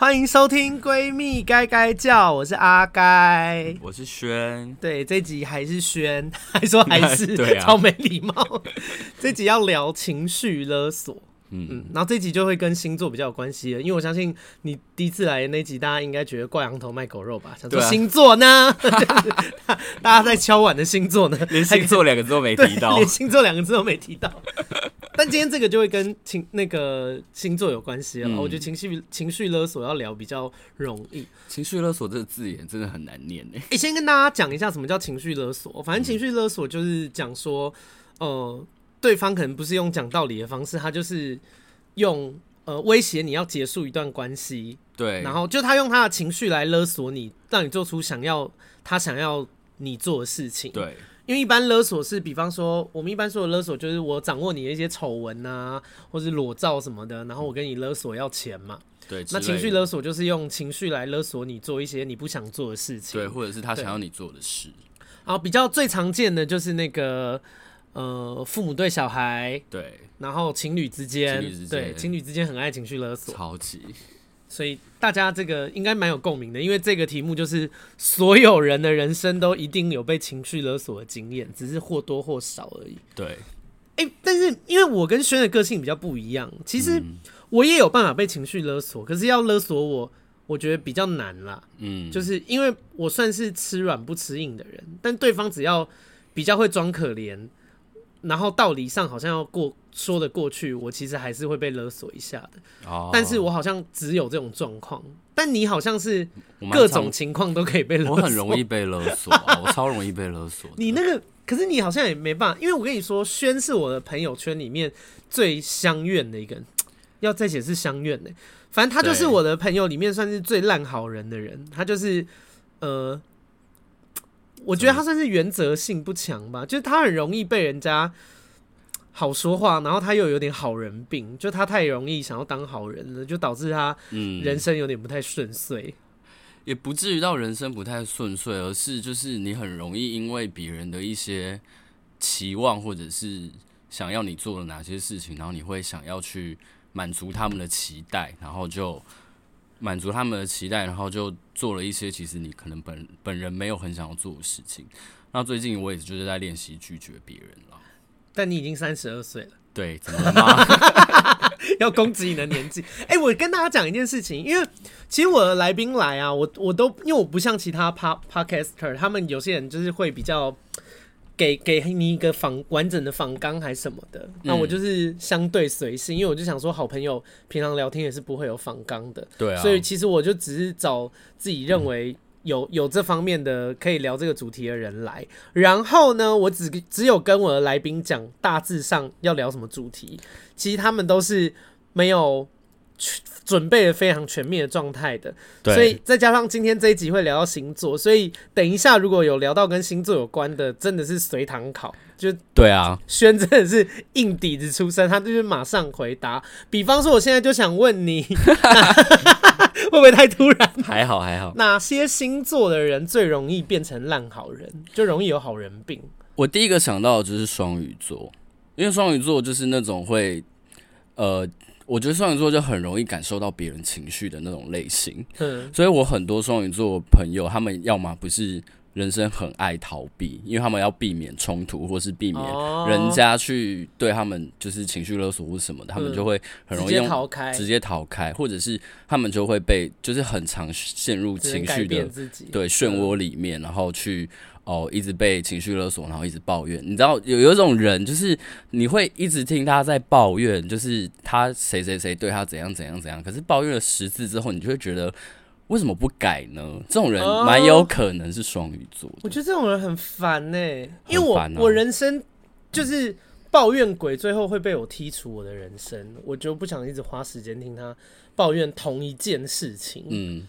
欢迎收听《闺蜜该该叫》，我是阿该，我是轩。对，这集还是轩，还说还是，对啊，超没礼貌。这集要聊情绪勒索。嗯嗯，然后这集就会跟星座比较有关系了，因为我相信你第一次来的那集，大家应该觉得挂羊头卖狗肉吧？想说星座呢？啊、大家在敲碗的星座呢？连星座两个字都没提到，连星座两个字都没提到。但今天这个就会跟情那个星座有关系了。嗯、我觉得情绪情绪勒索要聊比较容易。情绪勒索这个字眼真的很难念呢。哎，先跟大家讲一下什么叫情绪勒索。反正情绪勒索就是讲说，呃。对方可能不是用讲道理的方式，他就是用呃威胁你要结束一段关系，对，然后就他用他的情绪来勒索你，让你做出想要他想要你做的事情，对，因为一般勒索是，比方说我们一般说的勒索就是我掌握你的一些丑闻啊，或是裸照什么的，然后我跟你勒索要钱嘛，对，那情绪勒索就是用情绪来勒索你做一些你不想做的事情，对，或者是他想要你做的事，然后比较最常见的就是那个。呃，父母对小孩，对，然后情侣之间，对，情侣之间很爱情绪勒索，超级，所以大家这个应该蛮有共鸣的，因为这个题目就是所有人的人生都一定有被情绪勒索的经验，只是或多或少而已。对，哎、欸，但是因为我跟轩的个性比较不一样，其实我也有办法被情绪勒索，可是要勒索我，我觉得比较难啦。嗯，就是因为我算是吃软不吃硬的人，但对方只要比较会装可怜。然后道理上好像要过说得过去，我其实还是会被勒索一下的。哦，但是我好像只有这种状况，但你好像是各种情况都可以被勒索。我很容易被勒索，啊，我超容易被勒索。你那个，可是你好像也没办法，因为我跟你说，轩是我的朋友圈里面最相怨的一个人，要再解释相愿呢。反正他就是我的朋友里面算是最烂好人的人，他就是呃。我觉得他算是原则性不强吧，就是他很容易被人家好说话，然后他又有点好人病，就他太容易想要当好人了，就导致他人生有点不太顺遂。也不至于到人生不太顺遂，而是就是你很容易因为别人的一些期望，或者是想要你做了哪些事情，然后你会想要去满足他们的期待，然后就。满足他们的期待，然后就做了一些其实你可能本本人没有很想要做的事情。那最近我也就是在练习拒绝别人了。但你已经三十二岁了，对，怎么了吗？要攻击你的年纪？哎、欸，我跟大家讲一件事情，因为其实我的来宾来啊，我我都因为我不像其他 pod podcaster，他们有些人就是会比较。给给你一个仿完整的仿纲还是什么的，那我就是相对随性，因为我就想说，好朋友平常聊天也是不会有仿纲的，对啊，所以其实我就只是找自己认为有有这方面的可以聊这个主题的人来，然后呢，我只只有跟我的来宾讲大致上要聊什么主题，其实他们都是没有。准备的非常全面的状态的，所以再加上今天这一集会聊到星座，所以等一下如果有聊到跟星座有关的，真的是随堂考，就对啊，轩真的是硬底子出身，他就是马上回答。比方说，我现在就想问你，会不会太突然？还好还好。哪些星座的人最容易变成烂好人，就容易有好人病？我第一个想到的就是双鱼座，因为双鱼座就是那种会呃。我觉得双鱼座就很容易感受到别人情绪的那种类型，嗯，所以我很多双鱼座朋友，他们要么不是人生很爱逃避，因为他们要避免冲突，或是避免人家去对他们就是情绪勒索或什么的，他们就会很容易用逃开，直接逃开，或者是他们就会被就是很常陷入情绪的对漩涡里面，然后去。哦，一直被情绪勒索，然后一直抱怨。你知道有有一种人，就是你会一直听他在抱怨，就是他谁谁谁对他怎样怎样怎样。可是抱怨了十次之后，你就会觉得为什么不改呢？这种人蛮有可能是双鱼座。我觉得这种人很烦呢、欸，因为我、啊、我人生就是抱怨鬼，最后会被我剔除我的人生。我就不想一直花时间听他抱怨同一件事情。嗯，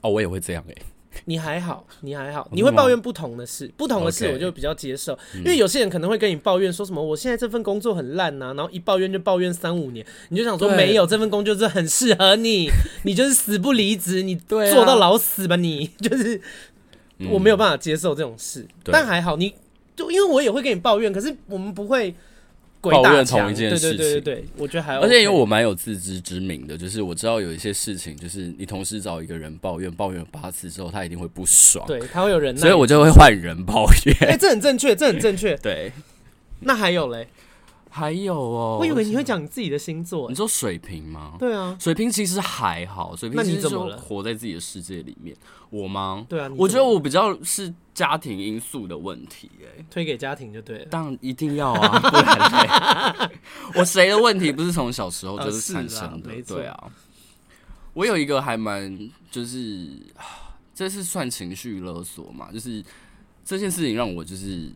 哦，我也会这样哎、欸。你还好，你还好，你会抱怨不同的事，不同的事我就比较接受，因为有些人可能会跟你抱怨说什么，我现在这份工作很烂呐，然后一抱怨就抱怨三五年，你就想说没有，这份工作是很适合你，你就是死不离职，你 做到老死吧，你 就是我没有办法接受这种事，但还好，你就因为我也会跟你抱怨，可是我们不会抱怨同一件事情。对对对对，我觉得还。而且因为我蛮有自知之明的，就是我知道有一些事情，就是你同时找一个人抱怨，抱怨了八次之后，他一定会不爽。对，他会有人，所以我就会换人抱怨。哎、欸，这很正确，这很正确。对，那还有嘞？还有哦，我以为你会讲你自己的星座。你说水瓶吗？对啊，水瓶其实还好，水瓶其实就活在自己的世界里面。我吗？对啊，我觉得我比较是家庭因素的问题，哎，推给家庭就对了。当然一定要啊，不然我谁的问题不是从小时候就是产生的？对啊，我有一个还蛮就是，这是算情绪勒索嘛？就是这件事情让我就是。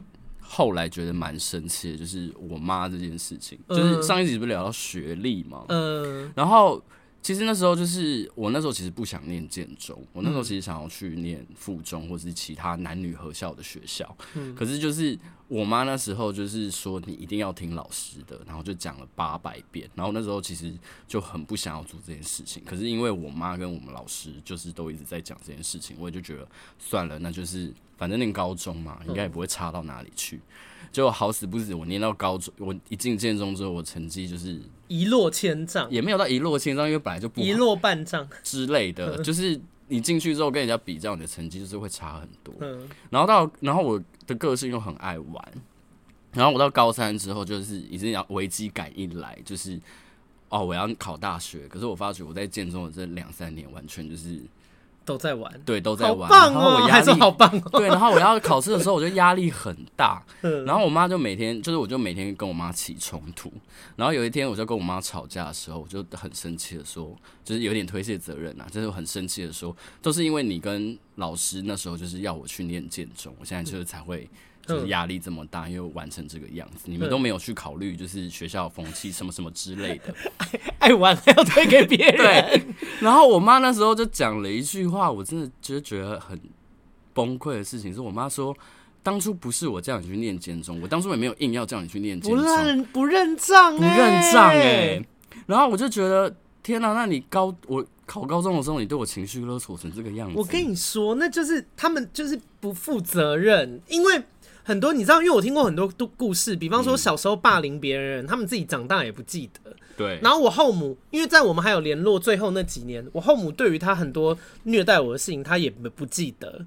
后来觉得蛮生气的，就是我妈这件事情，就是上一集不是聊到学历嘛，嗯，然后其实那时候就是我那时候其实不想念建中，我那时候其实想要去念附中或是其他男女合校的学校，嗯，可是就是我妈那时候就是说你一定要听老师的，然后就讲了八百遍，然后那时候其实就很不想要做这件事情，可是因为我妈跟我们老师就是都一直在讲这件事情，我也就觉得算了，那就是。反正念高中嘛，应该也不会差到哪里去。就好死不死，我念到高中，我一进建中之后，我成绩就是一落千丈，也没有到一落千丈，因为本来就不一落半丈之类的。就是你进去之后跟人家比较，你的成绩就是会差很多。然后到然后我的个性又很爱玩，然后我到高三之后，就是已经要危机感一来，就是哦，我要考大学。可是我发觉我在建中的这两三年，完全就是。都在玩，对，都在玩。棒哦、然后我压力好棒哦。对，然后我要考试的时候，我就压力很大。然后我妈就每天，就是我就每天跟我妈起冲突。然后有一天，我就跟我妈吵架的时候，我就很生气的说，就是有点推卸责任啊，就是很生气的说，都是因为你跟老师那时候就是要我去念建中，我现在就是才会。就是压力这么大，又完成这个样子，你们都没有去考虑，就是学校风气什么什么之类的，爱 爱玩还要推给别人。对，然后我妈那时候就讲了一句话，我真的就觉得很崩溃的事情，是我妈说，当初不是我叫你去念建中，我当初也没有硬要叫你去念不认不认账，不认账哎。然后我就觉得天哪，那你高我考高中的时候，你对我情绪勒索成这个样子，我跟你说，那就是他们就是不负责任，因为。很多你知道，因为我听过很多都故事，比方说小时候霸凌别人，嗯，他们自己长大也不记得。对。然后我后母，因为在我们还有联络最后那几年，我后母对于他很多虐待我的事情，他也不记得，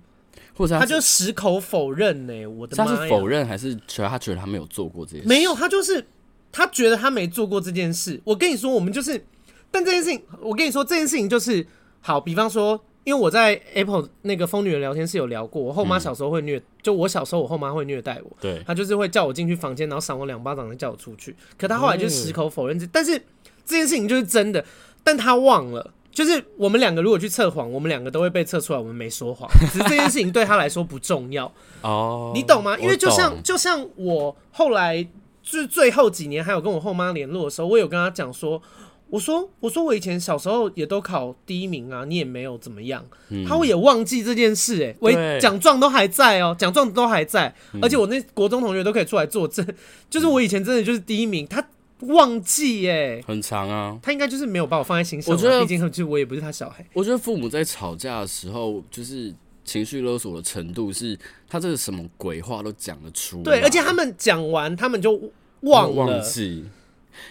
或者他，他就矢口否认呢，欸。我的妈呀！他是否认还是觉得他觉得他没有做过这些事？没有，他就是他觉得他没做过这件事。我跟你说，我们就是，但这件事情，我跟你说这件事情就是好，比方说。因为我在 Apple 那个疯女人聊天室有聊过，我后妈小时候会虐，嗯、就我小时候我后妈会虐待我，对，她就是会叫我进去房间，然后赏我两巴掌，再叫我出去。可她后来就矢口否认，嗯，但是这件事情就是真的，但她忘了，就是我们两个如果去测谎，我们两个都会被测出来我们没说谎，只是这件事情对她来说不重要。哦，你懂吗？因为就像就像我后来就是最后几年还有跟我后妈联络的时候，我有跟她讲说。我说，我说，我以前小时候也都考第一名啊，你也没有怎么样。嗯、他会也忘记这件事、欸，哎，我奖状都还在哦、喔，奖状都还在、嗯，而且我那国中同学都可以出来作证，就是我以前真的就是第一名，他忘记、欸，哎，很长啊，他应该就是没有把我放在心上。我觉得，毕竟就我也不是他小孩。我觉得父母在吵架的时候，就是情绪勒索的程度，是他这个什么鬼话都讲得出来。对，而且他们讲完，他们就忘了。忘记。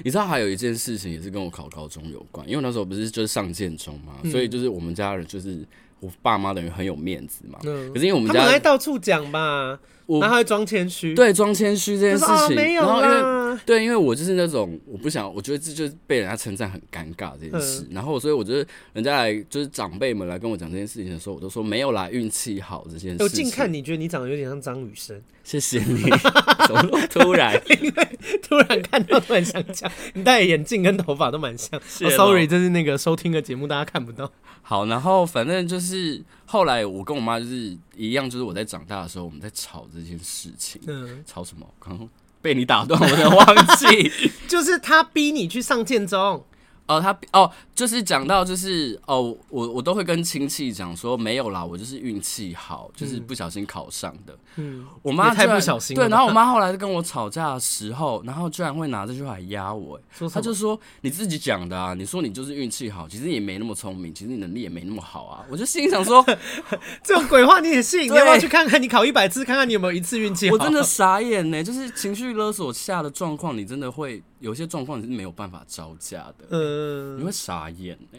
你知道还有一件事情也是跟我考高中有关，因为那时候不是就是上建中嘛、嗯，所以就是我们家人就是我爸妈等于很有面子嘛、嗯。可是因为我们家他们还到处讲吧，然后还装谦虚，对，装谦虚这件事情。啊、没有然后因为对，因为我就是那种我不想，我觉得这就是被人家称赞很尴尬这件事。嗯、然后所以我觉得人家来就是长辈们来跟我讲这件事情的时候，我都说没有啦，运气好这件事。我近看你觉得你长得有点像张雨生。谢谢你，怎么突然？因为突然看到，突然想讲，你戴眼镜跟头发都蛮像。Oh, sorry，这是那个收听的节目，大家看不到。好，然后反正就是后来我跟我妈就是一样，就是我在长大的时候，我们在吵这件事情。嗯，吵什么？刚刚被你打断，我有点忘记。就是他逼你去上建中。哦，他哦，就是讲到就是哦，我我都会跟亲戚讲说没有啦，我就是运气好，就是不小心考上的。嗯，我妈太不小心了。对，然后我妈后来跟我吵架的时候，然后居然会拿这句话来压我，她就说你自己讲的啊，你说你就是运气好，其实也没那么聪明，其实你能力也没那么好啊。我就心里想说，这种鬼话你也信？你要不要去看看？你考一百次，看看你有没有一次运气好？我真的 傻眼呢，就是情绪勒索下的状况，你真的会有些状况你是没有办法招架的。嗯，你会傻眼 呢。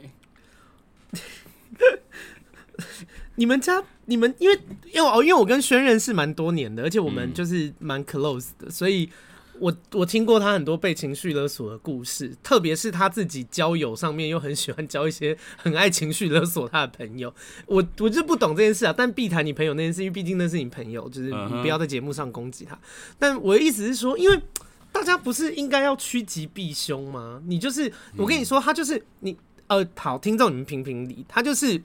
你们家你们因为因为哦，因为我跟轩认识蛮多年的，而且我们就是蛮 close 的，嗯、所以我我听过他很多被情绪勒索的故事，特别是他自己交友上面又很喜欢交一些很爱情绪勒索他的朋友。我我就不懂这件事啊，但避谈你朋友那件事，因为毕竟那是你朋友，就是你不要在节目上攻击他。但我的意思是说，因为大家不是应该要趋吉避凶吗？你就是我跟你说，他就是你呃，好，听众你们评评理，他就是。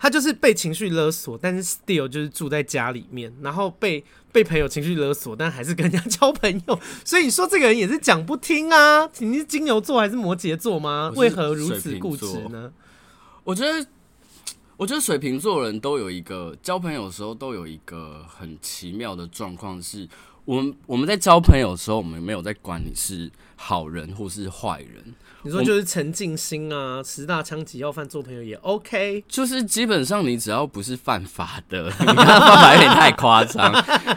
他就是被情绪勒索，但是 still 就是住在家里面，然后被被朋友情绪勒索，但还是跟人家交朋友。所以你说这个人也是讲不听啊？你是金牛座还是摩羯座吗？为何如此固执呢？我觉得，我觉得水瓶座人都有一个交朋友的时候都有一个很奇妙的状况，是我们我们在交朋友的时候，我们没有在管你是好人或是坏人。你说就是陈静心啊，十大枪击要犯做朋友也 OK，就是基本上你只要不是犯法的，你看犯法有点太夸张。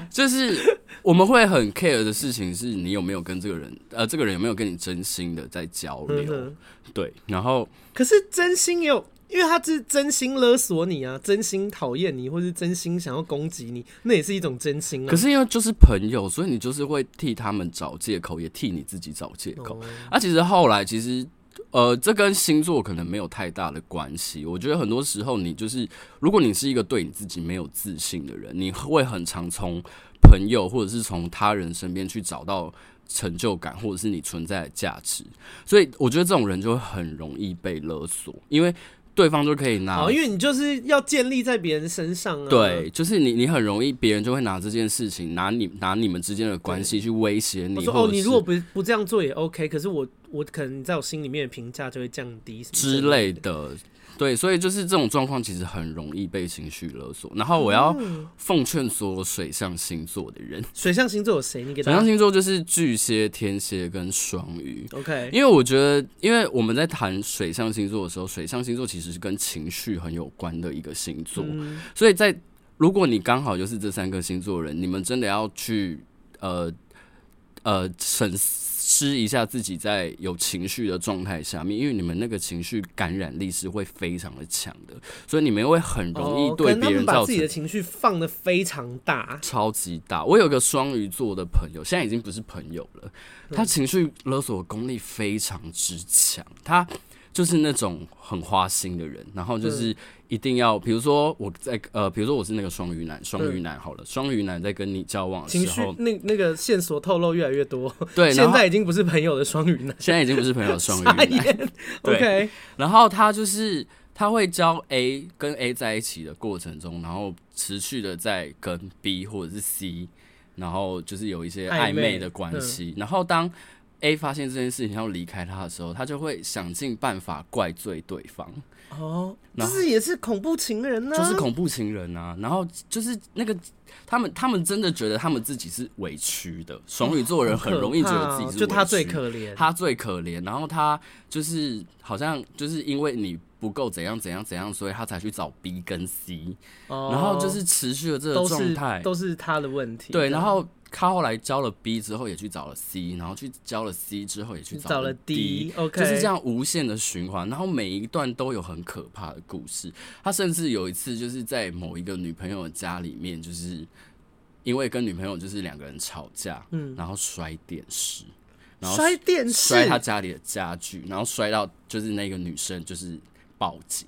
就是我们会很 care 的事情是你有没有跟这个人，呃，这个人有没有跟你真心的在交流，嗯、对。然后可是真心也有，因为他是真心勒索你啊，真心讨厌你，或是真心想要攻击你，那也是一种真心啊。可是因为就是朋友，所以你就是会替他们找借口，也替你自己找借口。Oh. 啊，其实后来其实。呃，这跟星座可能没有太大的关系。我觉得很多时候，你就是如果你是一个对你自己没有自信的人，你会很常从朋友或者是从他人身边去找到成就感，或者是你存在的价值。所以，我觉得这种人就会很容易被勒索，因为。对方就可以拿，因为你就是要建立在别人身上啊。对，就是你，你很容易，别人就会拿这件事情，拿你，拿你们之间的关系去威胁你。说哦，你如果不不这样做也 OK，可是我，我可能在我心里面的评价就会降低之类的。对，所以就是这种状况，其实很容易被情绪勒索。然后我要奉劝所有水象星座的人，水象星座有谁？你给他水象星座就是巨蟹、天蝎跟双鱼。OK，因为我觉得，因为我们在谈水象星座的时候，水象星座其实是跟情绪很有关的一个星座。嗯、所以在如果你刚好就是这三个星座人，你们真的要去呃呃审。视一下自己在有情绪的状态下面，因为你们那个情绪感染力是会非常的强的，所以你们会很容易对别人造成、哦、把自己的情绪放的非常大，超级大。我有个双鱼座的朋友，现在已经不是朋友了，他情绪勒索的功力非常之强，他。就是那种很花心的人，然后就是一定要，比如说我在呃，比如说我是那个双鱼男，双鱼男好了，双鱼男在跟你交往的时候，那那个线索透露越来越多，对，现在已经不是朋友的双鱼男，现在已经不是朋友的双鱼男。对，OK，然后他就是他会交 A 跟 A 在一起的过程中，然后持续的在跟 B 或者是 C，然后就是有一些暧昧的关系，然后当。A 发现这件事情要离开他的时候，他就会想尽办法怪罪对方。哦，这是也是恐怖情人呢？就是恐怖情人啊！然后就是那个他们，他们真的觉得他们自己是委屈的。双鱼座人很容易觉得自己是委屈，就他最可怜，他最可怜。然后他就是好像就是因为你不够怎样怎样怎样，所以他才去找 B 跟 C。哦，然后就是持续的这个状态都是他的问题。对，然后。他后来交了 B 之后，也去找了 C，然后去交了 C 之后，也去找了 D，OK，就是这样无限的循环。然后每一段都有很可怕的故事。他甚至有一次就是在某一个女朋友的家里面，就是因为跟女朋友就是两个人吵架，嗯，然后摔电视，然后摔电视，摔他家里的家具，然后摔到就是那个女生就是报警，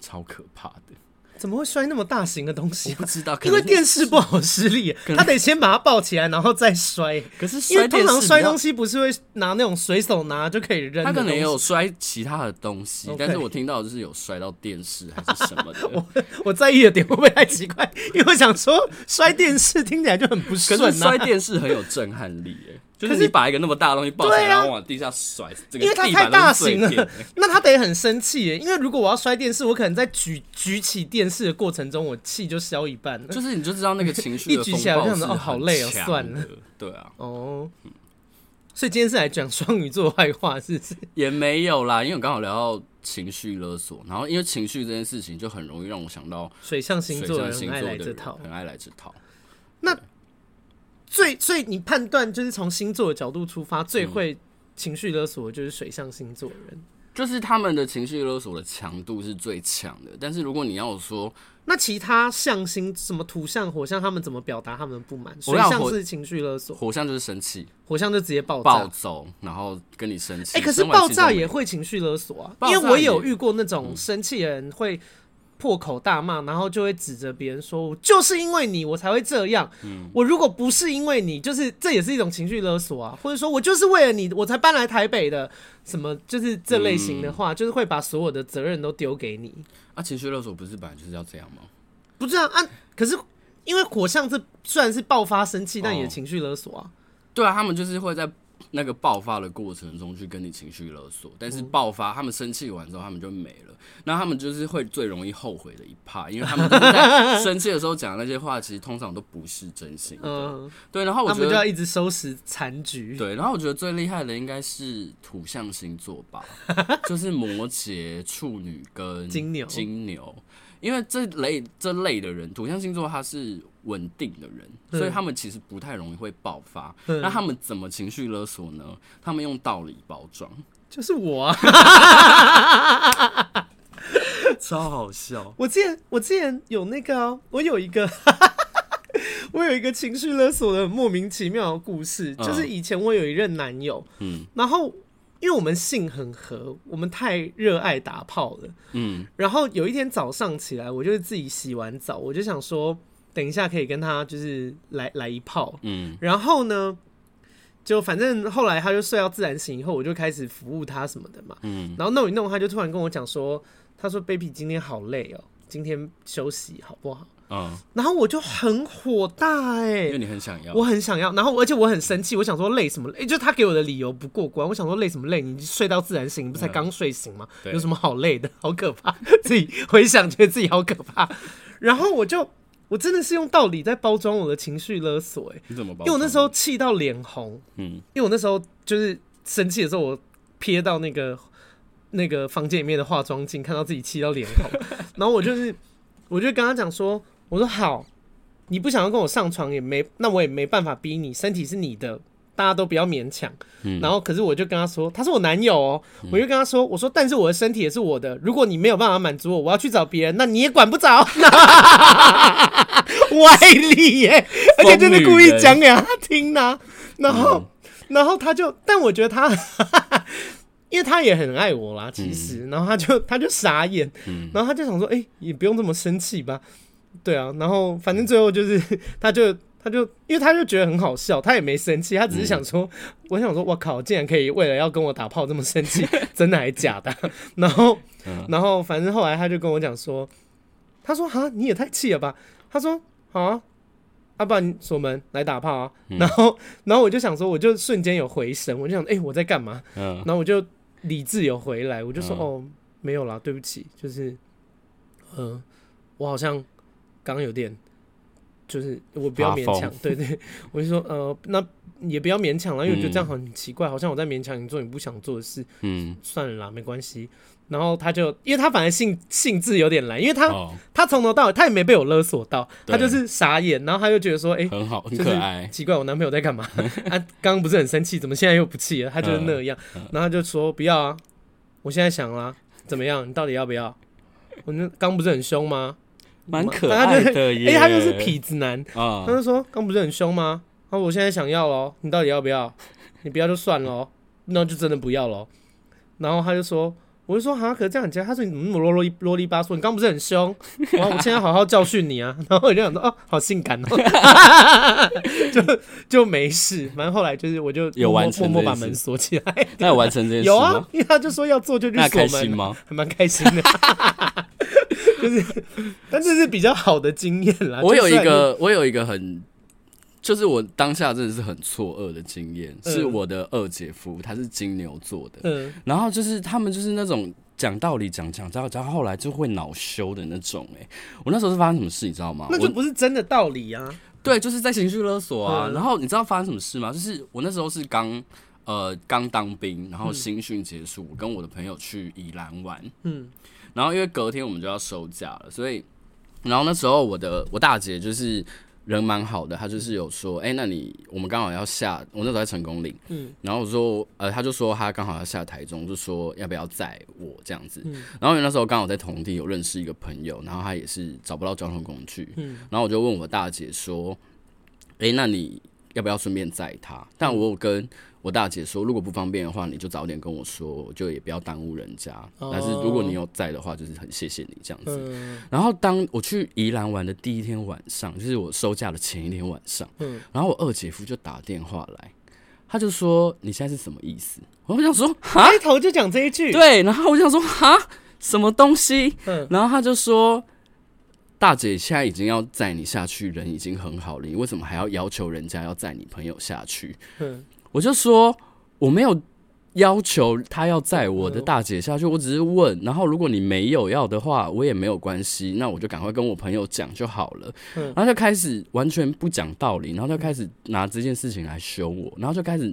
超可怕的。怎么会摔那么大型的东西？我不知道，因为电视不好施力，他得先把它抱起来，然后再摔。可是因为通常摔东西不是会拿那种随手拿就可以扔？他可能也有摔其他的东西，但是我听到就是有摔到电视还是什么的。我我在意的点会不会太奇怪？因为我想说摔电视听起来就很不顺，可是摔电视很有震撼力，哎，就是你把一个那么大的东西抱起来，然后往地下甩，这个因为它太大型了，那他得很生气耶。因为如果我要摔电视，我可能在举举起电视的过程中，我气就消一半了。就是你就知道那个情绪 一举起来，我就想说哦，好累哦，算了。对啊，哦，所以今天是来讲双鱼座坏话，是不是？也没有啦，因为我刚好聊到情绪勒索，然后因为情绪这件事情就很容易让我想到水象星座的人很爱来这套，很爱来这套。那。最所以你判断就是从星座的角度出发，最会情绪勒索的就是水象星座的人，嗯，就是他们的情绪勒索的强度是最强的。但是如果你要说，那其他象星什么土象、火象，他们怎么表达他们的不满？水象是情绪勒索，火象就是生气，火象就直接爆暴走，然后跟你生气。哎，欸，可是爆炸也会情绪勒索啊，因为我也有遇过那种生气的人会。破口大骂，然后就会指着别人说：“我就是因为你，我才会这样。嗯，我如果不是因为你，就是这也是一种情绪勒索啊。或者说我就是为了你，我才搬来台北的。什么就是这类型的话，嗯、就是会把所有的责任都丢给你。啊，情绪勒索不是本来就是要这样吗？不这样啊，可是因为火象这虽然是爆发生气，但也情绪勒索啊。对啊，他们就是会在。那个爆发的过程中去跟你情绪勒索，但是爆发他们生气完之后，他们就没了。那他们就是会最容易后悔的一趴，因为他们在生气的时候讲那些话，其实通常都不是真心的。嗯，对。然后我觉得他们就要一直收拾残局。对，然后我觉得最厉害的应该是土象星座吧，就是摩羯、处女跟金牛。金牛。因为这类这类的人，土象星座他是稳定的人，所以他们其实不太容易会爆发。那他们怎么情绪勒索呢？他们用道理包装，就是我啊，超好笑。我之前我之前有那个、啊，我有一个，我有一个情绪勒索的莫名其妙的故事，就是以前我有一任男友，嗯，然后。因为我们性很合，我们太热爱打炮了。嗯，然后有一天早上起来，我就是自己洗完澡，我就想说，等一下可以跟他就是来来一炮。嗯，然后呢，就反正后来他就睡到自然醒以后，我就开始服务他什么的嘛。嗯，然后弄一弄，他就突然跟我讲说，他说：“baby，今天好累哦，今天休息好不好？”嗯，然后我就很火大哎、欸，因为你很想要，我很想要，然后而且我很生气，我想说累什么累？就他给我的理由不过关，我想说累什么累？你睡到自然醒，你不才刚睡醒吗？有什么好累的？好可怕，自己回想觉得自己好可怕。然后我就我真的是用道理在包装我的情绪勒索哎、欸，你怎么包？因为我那时候气到脸红，嗯，因为我那时候就是生气的时候，我瞥到那个那个房间里面的化妆镜，看到自己气到脸红，然后我就是我就跟他讲说。我说好，你不想要跟我上床也没，那我也没办法逼你，身体是你的，大家都不要勉强。嗯，然后可是我就跟他说，他是我男友哦，嗯，我就跟他说，我说但是我的身体也是我的，如果你没有办法满足我，我要去找别人，那你也管不着。外力耶，而且真的故意讲给他听呐，啊。然后，嗯，然后他就，但我觉得他，因为他也很爱我啦，其实，嗯，然后他就他就傻眼，嗯，然后他就想说，哎，欸，也不用这么生气吧。对啊，然后反正最后就是，他就他就因为他就觉得很好笑，他也没生气，他只是想说，嗯、我想说，我靠，竟然可以为了要跟我打炮这么生气，真的还是假的？然后，然后反正后来他就跟我讲说，他说哈，你也太气了吧？他说好啊，阿爸你锁门来打炮啊。然后，然后我就想说，我就瞬间有回神，我就想，哎，我在干嘛？然后我就理智有回来，我就说，哦，没有啦，对不起，就是，嗯，我好像。刚刚有点，就是我不要勉强，对，对对，我就说呃，那也不要勉强了，因为我觉得这样很奇怪，嗯、好像我在勉强你做你不想做的事。嗯，算了啦，没关系。然后他就，因为他反而兴兴致有点来，因为他、哦、他从头到尾他也没被我勒索到，他就是傻眼，然后他就觉得说，哎、欸，很好，很可爱，奇怪，我男朋友在干嘛？他刚刚不是很生气，怎么现在又不气了？他就是那样，嗯、然后他就说不要啊，我现在想啦，怎么样？你到底要不要？我那刚不是很凶吗？蛮可爱的耶！哎、欸，他就是痞子男啊！他就说：“刚不是很凶吗？那我现在想要喽，你到底要不要？你不要就算了，那就真的不要了。”然后他就说：“我就说哈，可是这样讲，他说你怎么那么啰啰啰里吧嗦？你刚不是很凶？然后我现在好好教训你啊！” 然后我就想说：“哦，好性感哦！” 就就没事，反正后来就是我就有完成默默把门锁起来。那有完成这件事有啊，因为他就说要做就去锁门，开心吗？还蛮开心的。就是，但这是比较好的经验啦。我有一个，我有一个很就是我当下真的是很错愕的经验，是我的二姐夫，他是金牛座的，嗯，然后就是他们就是那种讲道理讲讲讲，讲后后来就会恼羞的那种，哎，我那时候是发生什么事，你知道吗？那就不是真的道理啊，对，就是在情绪勒索啊。然后你知道发生什么事吗？就是我那时候是刚呃刚当兵，然后新训结束，我跟我的朋友去宜兰玩，嗯，然后因为隔天我们就要收假了，所以然后那时候我的我大姐就是。人蛮好的，她就是有说，哎、欸，那你我们刚好要下，我那时候在成功岭，嗯，然后我说，呃，他就说他刚好要下台中，就说要不要载我这样子，嗯，然后那时候刚好在同地有认识一个朋友，然后他也是找不到交通工具，嗯，然后我就问我大姐说，哎、欸，那你要不要顺便载他？但我有跟。我大姐说，如果不方便的话，你就早点跟我说，就也不要耽误人家。哦、但是如果你有在的话，就是很谢谢你这样子。嗯、然后当我去宜兰玩的第一天晚上，就是我收假的前一天晚上，嗯、然后我二姐夫就打电话来，他就说：“你现在是什么意思？”我想说，开头就讲这一句，对。然后我想说，哈，什么东西？嗯、然后他就说。大姐现在已经要载你下去，人已经很好了，你为什么还要要求人家要载你朋友下去？嗯，我就说我没有要求他要载我的大姐下去，我只是问。然后如果你没有要的话，我也没有关系，那我就赶快跟我朋友讲就好了。然后就开始完全不讲道理，然后就开始拿这件事情来凶我，然后就开始。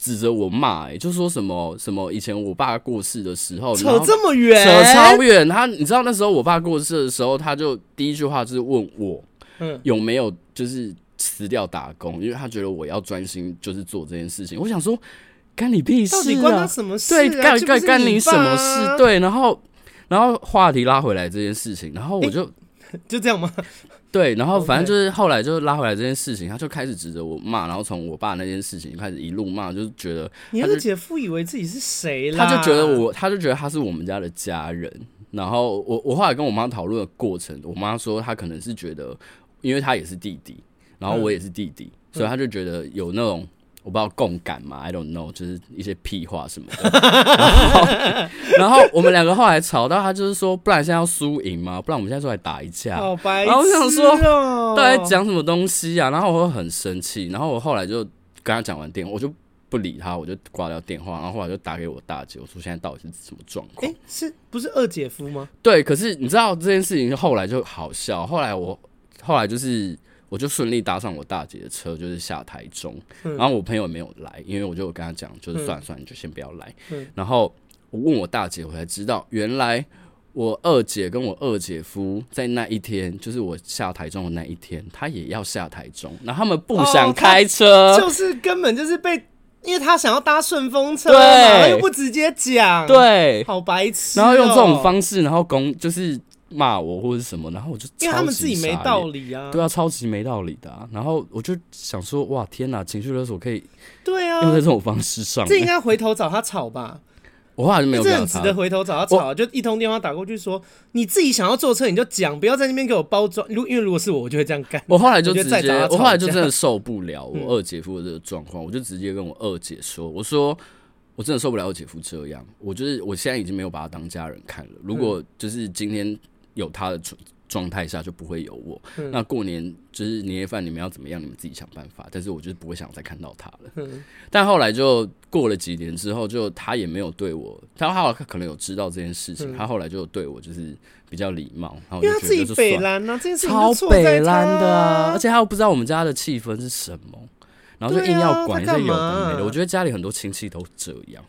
指着我骂，哎，就说什么什么以前我爸过世的时候，扯这么远，扯超远。他你知道那时候我爸过世的时候，他就第一句话就是问我，嗯，有没有就是辞掉打工，因为他觉得我要专心就是做这件事情。我想说，干你屁事啊！到底关他什么事啊？对，干干干你什么事？对，然后然后话题拉回来这件事情，然后我就、欸、就这样吗？对，然后反正就是后来就拉回来这件事情，他就开始指着我骂，然后从我爸那件事情开始一路骂，就是觉得你那个姐夫以为自己是谁了？他就觉得我，他就觉得他是我们家的家人。然后我我后来跟我妈讨论的过程，我妈说她可能是觉得，因为他也是弟弟，然后我也是弟弟，嗯、所以他就觉得有那种。我不知道共感嘛，I don't know，就是一些屁话什么的。然后，然后我们两个后来吵到，他就是说，不然现在要输赢吗？不然我们现在出来打一架。好白我想说，到底讲什么东西啊？然后我会很生气。然后我后来就跟他讲完电话，我就不理他，我就挂掉电话。然后后来就打给我大姐，我说现在到底是什么状况？哎、欸，是不是二姐夫吗？对，可是你知道这件事情后来就好笑。后来我后来就是。我就顺利搭上我大姐的车，就是下台中。嗯、然后我朋友也没有来，因为我就跟他讲，就是算了算了，你就先不要来。嗯、然后我问我大姐，我才知道，原来我二姐跟我二姐夫在那一天，就是我下台中的那一天，他也要下台中。然后他们不想开车，哦、就是根本就是被，因为他想要搭顺风车又不直接讲，对，好白痴、哦。然后用这种方式，然后攻就是。骂我或者什么，然后我就因为他们自己没道理啊，对啊，超级没道理的啊。然后我就想说，哇，天哪，情绪勒索可以对啊，用在这种方式上，这应该回头找他吵吧。我后来就没有这样子的回头找他吵，就一通电话打过去说，你自己想要坐车你就讲，不要在那边给我包装。如因为如果是我，我就会这样干。我后来就直接，我，我后来就真的受不了我二姐夫的这个状况，嗯、我就直接跟我二姐说，我说我真的受不了我姐夫这样，我就是我现在已经没有把他当家人看了。如果就是今天。有他的状状态下就不会有我。嗯、那过年就是年夜饭，你们要怎么样？你们自己想办法。但是我就是不会想再看到他了。嗯、但后来就过了几年之后，就他也没有对我，他后来可能有知道这件事情，嗯、他后来就对我就是比较礼貌。然后就觉得就因为他自己北烂啊，这件事超北烂的啊，而且他又不知道我们家的气氛是什么，然后就硬要管一些有的没的。我觉得家里很多亲戚都这样，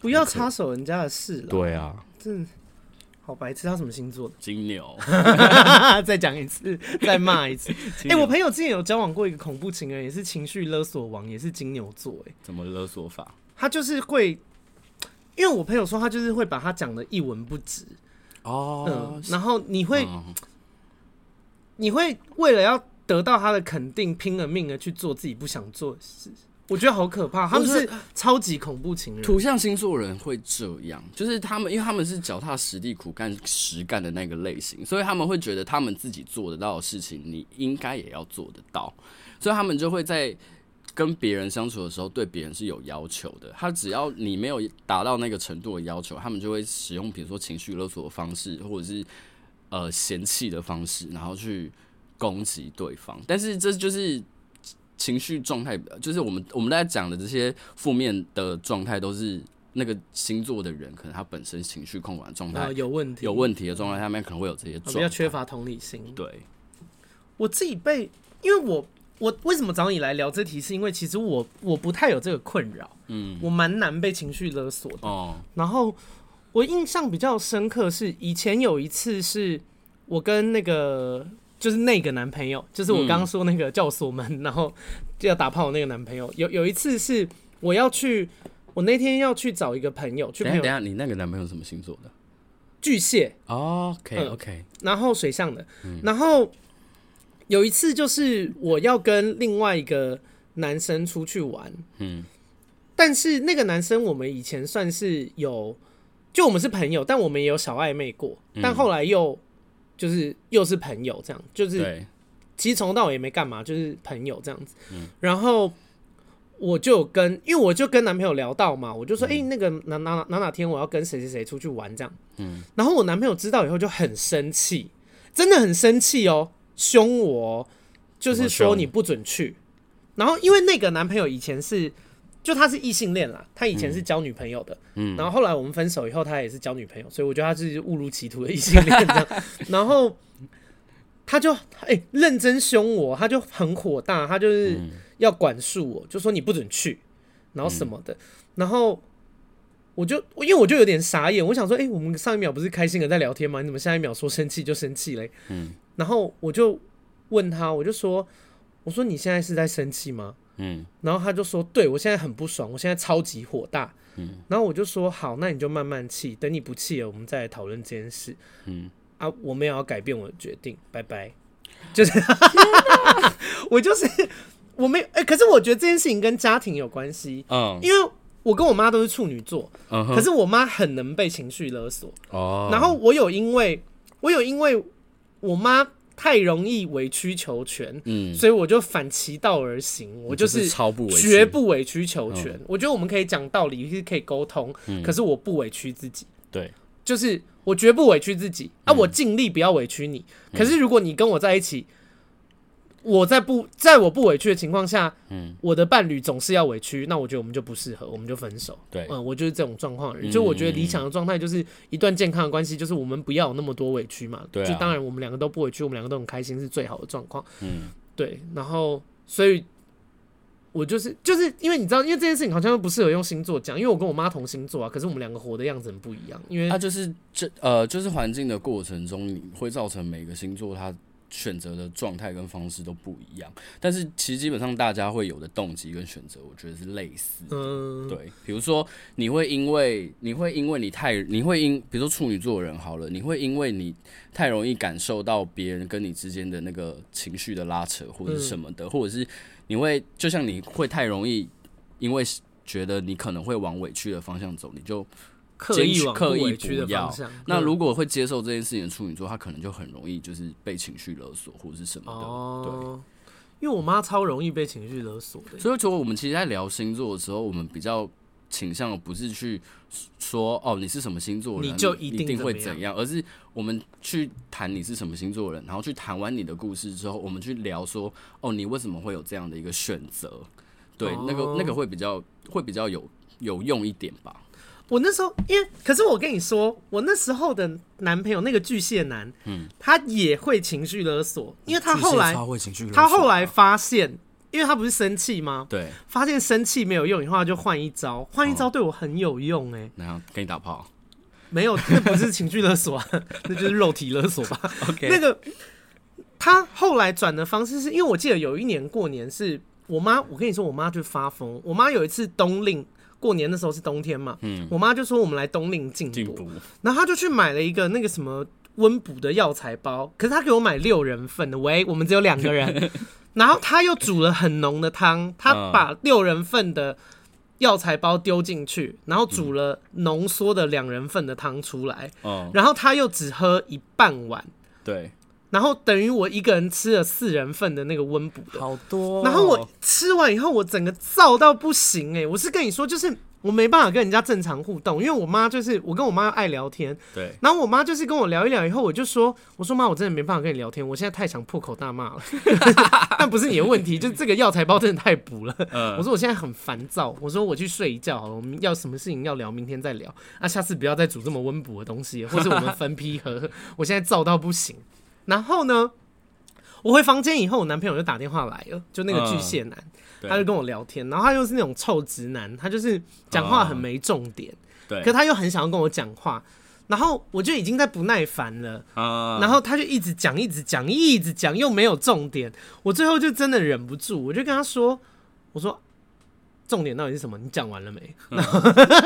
不要插手人家的事了。对啊，真。好白痴，他什么星座的？金牛。再讲一次，再骂一次。哎、欸，我朋友之前有交往过一个恐怖情人，也是情绪勒索王，也是金牛座。哎，怎么勒索法？他就是会，因为我朋友说他就是会把他讲的一文不值。哦、嗯。然后你会，嗯、你会为了要得到他的肯定，拼了命的去做自己不想做的事。我觉得好可怕，他们是超级恐怖情人。土象星座人会这样，就是他们，因为他们是脚踏实地、苦干实干的那个类型，所以他们会觉得他们自己做得到的事情，你应该也要做得到，所以他们就会在跟别人相处的时候，对别人是有要求的。他只要你没有达到那个程度的要求，他们就会使用比如说情绪勒索的方式，或者是呃嫌弃的方式，然后去攻击对方。但是这就是。情绪状态，就是我们我们大家讲的这些负面的状态，都是那个星座的人可能他本身情绪控管状态有问题，有问题的状态下面可能会有这些状态，比较缺乏同理心。对，我自己被，因为我我为什么找你来聊这题，是因为其实我我不太有这个困扰，嗯，我蛮难被情绪勒索的。哦，然后我印象比较深刻是以前有一次是我跟那个。就是那个男朋友，就是我刚刚说那个叫我锁门，然后就要打炮的那个男朋友。有有一次是我要去，我那天要去找一个朋友去朋友。等下，你那个男朋友什么星座的？巨蟹。Oh, OK OK、嗯。然后水象的。然后有一次就是我要跟另外一个男生出去玩。嗯。但是那个男生我们以前算是有，就我们是朋友，但我们也有小暧昧过，但后来又。就是又是朋友这样，就是其实从头到尾也没干嘛，就是朋友这样子。然后我就跟，因为我就跟男朋友聊到嘛，我就说，哎，那个哪哪哪哪天我要跟谁谁谁出去玩这样。然后我男朋友知道以后就很生气，真的很生气哦，凶我，就是说你不准去。然后因为那个男朋友以前是。就他是异性恋啦，他以前是交女朋友的，嗯，然后后来我们分手以后，他也是交女朋友，所以我觉得他是误入歧途的异性恋这样。然后他就哎、欸、认真凶我，他就很火大，他就是要管束我，就说你不准去，然后什么的。然后我就因为我就有点傻眼，我想说，哎、欸，我们上一秒不是开心的在聊天吗？你怎么下一秒说生气就生气嘞？嗯，然后我就问他，我就说，我说你现在是在生气吗？嗯，然后他就说：“对，我现在很不爽，我现在超级火大。”嗯，然后我就说：“好，那你就慢慢气，等你不气了，我们再来讨论这件事。”嗯，啊，我没有要改变我的决定，拜拜。就是，我就是我没哎、欸，可是我觉得这件事情跟家庭有关系。嗯，因为我跟我妈都是处女座，可是我妈很能被情绪勒索。哦，然后我有因为我有因为我妈。太容易委曲求全，嗯，所以我就反其道而行，我就是绝不委曲求全。我觉得我们可以讲道理，是可以沟通，可是我不委屈自己，对，就是我绝不委屈自己啊，我尽力不要委屈你。可是如果你跟我在一起，我在不在我不委屈的情况下，嗯，我的伴侣总是要委屈，那我觉得我们就不适合，我们就分手。对，嗯，我就是这种状况。就我觉得理想的状态就是一段健康的关系，就是我们不要有那么多委屈嘛。对，就当然我们两个都不委屈，我们两个都很开心是最好的状况。嗯，对。然后，所以，我就是就是因为你知道，因为这件事情好像不适合用星座讲，因为我跟我妈同星座啊，可是我们两个活的样子很不一样。因为它就是这呃，就是环境的过程中，你会造成每个星座它。选择的状态跟方式都不一样，但是其实基本上大家会有的动机跟选择，我觉得是类似。嗯，对，比如说你会因为你会因为你太你会因，比如说处女座人好了，你会因为你太容易感受到别人跟你之间的那个情绪的拉扯或者什么的，嗯、或者是你会就像你会太容易因为觉得你可能会往委屈的方向走，你就。刻意刻意不要。那如果会接受这件事情的处女座，他可能就很容易就是被情绪勒索或者是什么的。哦、对，因为我妈超容易被情绪勒索的。所以，说我们其实，在聊星座的时候，我们比较倾向的不是去说哦，你是什么星座人，你就一定，一定会怎样，而是我们去谈你是什么星座人，然后去谈完你的故事之后，我们去聊说哦，你为什么会有这样的一个选择？对，哦、那个那个会比较会比较有有用一点吧。我那时候，因为可是我跟你说，我那时候的男朋友那个巨蟹男，嗯，他也会情绪勒索，因为他后来他后来发现，因为他不是生气吗？对，发现生气没有用以后，他就换一招，换一招对我很有用哎、欸，然后给你打炮？没有，那不是情绪勒索，那就是肉体勒索吧？OK，那个他后来转的方式是因为我记得有一年过年是我妈，我跟你说，我妈就发疯，我妈有一次冬令。过年的时候是冬天嘛，嗯，我妈就说我们来冬令进补，然后她就去买了一个那个什么温补的药材包，可是她给我买六人份的，喂，我们只有两个人，然后她又煮了很浓的汤，她把六人份的药材包丢进去，然后煮了浓缩的两人份的汤出来，然后她又只喝一半碗，对。然后等于我一个人吃了四人份的那个温补的，好多。然后我吃完以后，我整个燥到不行哎！我是跟你说，就是我没办法跟人家正常互动，因为我妈就是我跟我妈爱聊天，对，然后我妈就是跟我聊一聊以后，我就说，我说妈，我真的没办法跟你聊天，我现在太想破口大骂了，但不是你的问题，就是这个药材包真的太补了。嗯、我说我现在很烦躁，我说我去睡一觉好了，我们要什么事情要聊，明天再聊，啊，下次不要再煮这么温补的东西，或是我们分批喝，我现在燥到不行。然后呢，我回房间以后，我男朋友就打电话来了，就那个巨蟹男。嗯他就跟我聊天，然后他又是那种臭直男，他就是讲话很没重点，哦、对，可他又很想要跟我讲话，然后我就已经在不耐烦了，哦、然后他就一直讲，一直讲，一直讲，又没有重点，我最后就真的忍不住，我就跟他说：“我说重点到底是什么？你讲完了没？”嗯、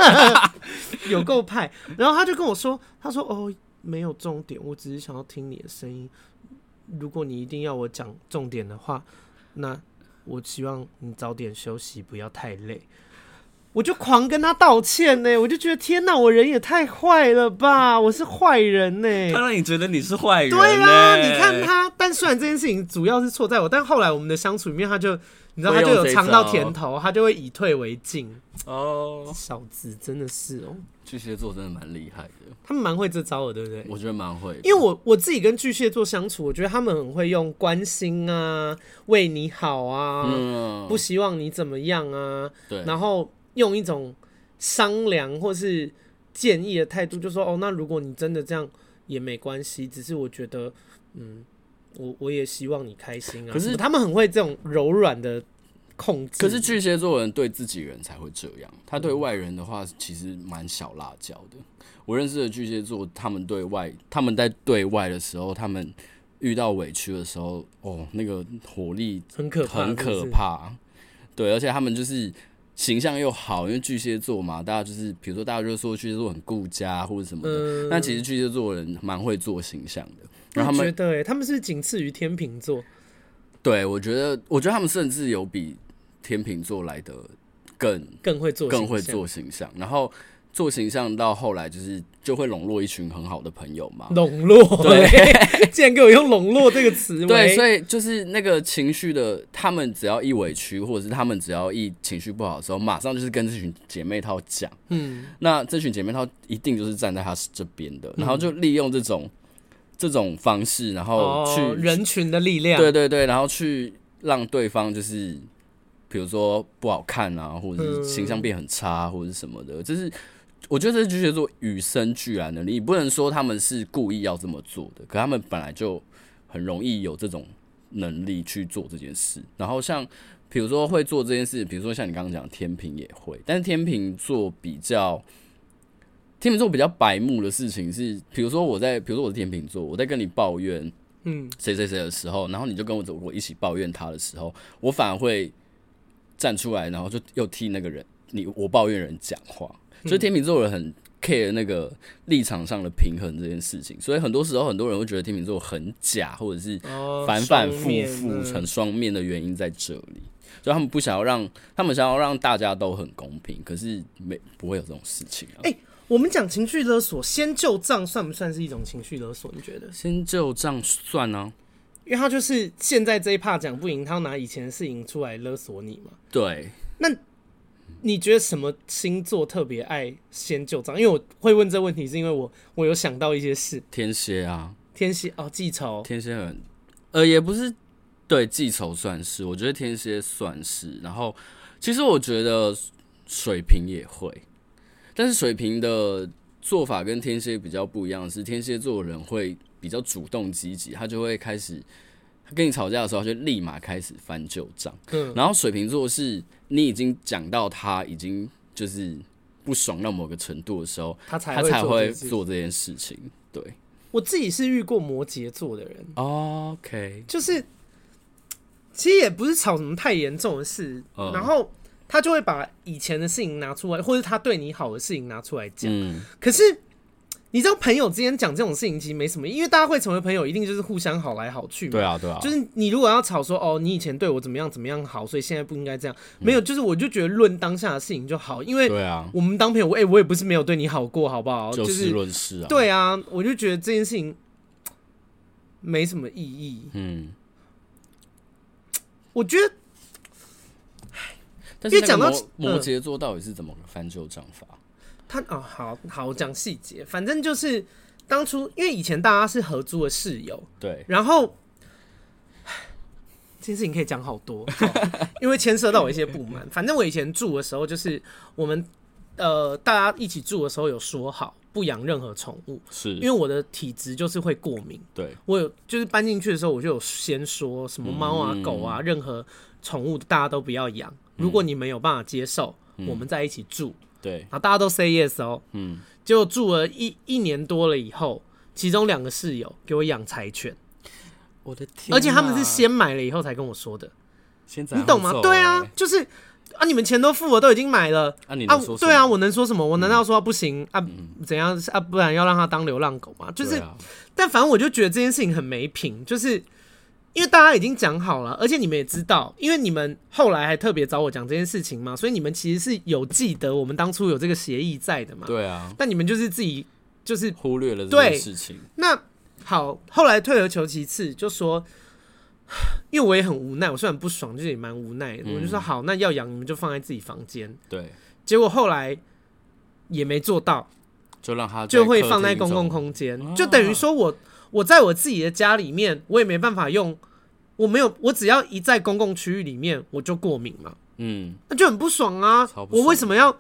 有够派，然后他就跟我说：“他说哦，没有重点，我只是想要听你的声音。如果你一定要我讲重点的话，那……”我希望你早点休息，不要太累。我就狂跟他道歉呢，我就觉得天哪，我人也太坏了吧！我是坏人呢，他让你觉得你是坏人。对啊，你看他。但虽然这件事情主要是错在我，但后来我们的相处里面，他就你知道，他就有尝到甜头，他就会以退为进。哦，小子真的是哦。巨蟹座真的蛮厉害的，他们蛮会这招的，对不对？我觉得蛮会，因为我我自己跟巨蟹座相处，我觉得他们很会用关心啊，为你好啊，嗯、不希望你怎么样啊，对，然后用一种商量或是建议的态度，就说哦，那如果你真的这样也没关系，只是我觉得，嗯，我我也希望你开心啊。可是他们很会这种柔软的。控制。可是巨蟹座人对自己人才会这样，他对外人的话其实蛮小辣椒的。我认识的巨蟹座，他们对外，他们在对外的时候，他们遇到委屈的时候，哦，那个火力很可怕，很可怕。对，而且他们就是形象又好，因为巨蟹座嘛，大家就是比如说大家就说巨蟹座很顾家或者什么的，那其实巨蟹座人蛮会做形象的。然后他们觉得，他们是仅次于天秤座。对，我觉得，我觉得他们甚至有比。天秤座来的更更会做更会做形象，然后做形象到后来就是就会笼络一群很好的朋友嘛。笼络，对，竟然给我用笼络这个词。对，所以就是那个情绪的，他们只要一委屈，或者是他们只要一情绪不好的时候，马上就是跟这群姐妹套讲。嗯，那这群姐妹套一定就是站在他这边的，然后就利用这种这种方式，然后去、哦、人群的力量。对对对，然后去让对方就是。比如说不好看啊，或者是形象变很差，或者是什么的，这是我觉得这是巨蟹座与生俱来的能力，你不能说他们是故意要这么做的，可他们本来就很容易有这种能力去做这件事。然后像比如说会做这件事，比如说像你刚刚讲天平也会，但是天平座比较天秤座比较白目的事情是，比如说我在，比如说我是天秤座，我在跟你抱怨嗯谁谁谁的时候，然后你就跟我走，我一起抱怨他的时候，我反而会。站出来，然后就又替那个人，你我抱怨人讲话，所以天秤座人很 care 那个立场上的平衡这件事情，所以很多时候很多人会觉得天秤座很假，或者是反反复复成双面的原因在这里，所以他们不想要让他们想要让大家都很公平，可是没不会有这种事情啊。哎、欸，我们讲情绪勒索，先旧账算不算是一种情绪勒索？你觉得？先旧账算呢、啊？因为他就是现在这一趴讲不赢，他要拿以前的事情出来勒索你嘛。对。那你觉得什么星座特别爱先旧账？因为我会问这问题，是因为我我有想到一些事。天蝎啊，天蝎哦，记仇。天蝎很，呃，也不是，对，记仇算是。我觉得天蝎算是。然后，其实我觉得水瓶也会，但是水瓶的做法跟天蝎比较不一样的是，天蝎座的人会。比较主动积极，他就会开始跟你吵架的时候，就立马开始翻旧账。嗯，然后水瓶座是你已经讲到他已经就是不爽到某个程度的时候，他才他才会做这件事情。对，我自己是遇过摩羯座的人。OK，就是其实也不是吵什么太严重的事，嗯，然后他就会把以前的事情拿出来，或者他对你好的事情拿出来讲。嗯，可是。你知道朋友之间讲这种事情其实没什么，因为大家会成为朋友，一定就是互相好来好去嘛。对啊，对啊。就是你如果要吵说哦，你以前对我怎么样怎么样好，所以现在不应该这样。没有，就是我就觉得论当下的事情就好，因为对啊，我们当朋友，哎，我也不是没有对你好过，好不好？就事论事啊。对啊，我就觉得这件事情没什么意义。嗯，我觉得，但是因为讲到摩摩羯座到底是怎么个翻旧账法？他哦，好好讲细节，反正就是当初因为以前大家是合租的室友，对，然后。这件事情可以讲好多，因为牵涉到我一些不满。反正我以前住的时候，就是我们呃大家一起住的时候有说好不养任何宠物，是因为我的体质就是会过敏。对，我有就是搬进去的时候，我就有先说什么猫啊、狗啊，任何宠物大家都不要养。如果你们有办法接受，我们在一起住。对，然后大家都 say yes 哦。嗯，结果住了一一年多了以后，其中两个室友给我养柴犬。我的天！而且他们是先买了以后才跟我说的，现在你懂吗？对啊，就是啊，你们钱都付了，都已经买了啊，对啊，我能说什么？我难道说不行啊？怎样啊？不然要让他当流浪狗吗？就是，但反正我就觉得这件事情很没品，就是因为大家已经讲好了，而且你们也知道，因为你们后来还特别找我讲这件事情嘛，所以你们其实是有记得我们当初有这个协议在的嘛。对啊，但你们就是自己就是忽略了这件事情。那。好，后来退而求其次，就说，因为我也很无奈，我虽然不爽，就是也蛮无奈的。嗯、我就说好，那要养你们就放在自己房间。对，结果后来也没做到，就让他就会放在公共空间，就等于说我我在我自己的家里面，我也没办法用，我没有，我只要一在公共区域里面，我就过敏嘛。嗯，那就很不爽啊！爽我为什么要？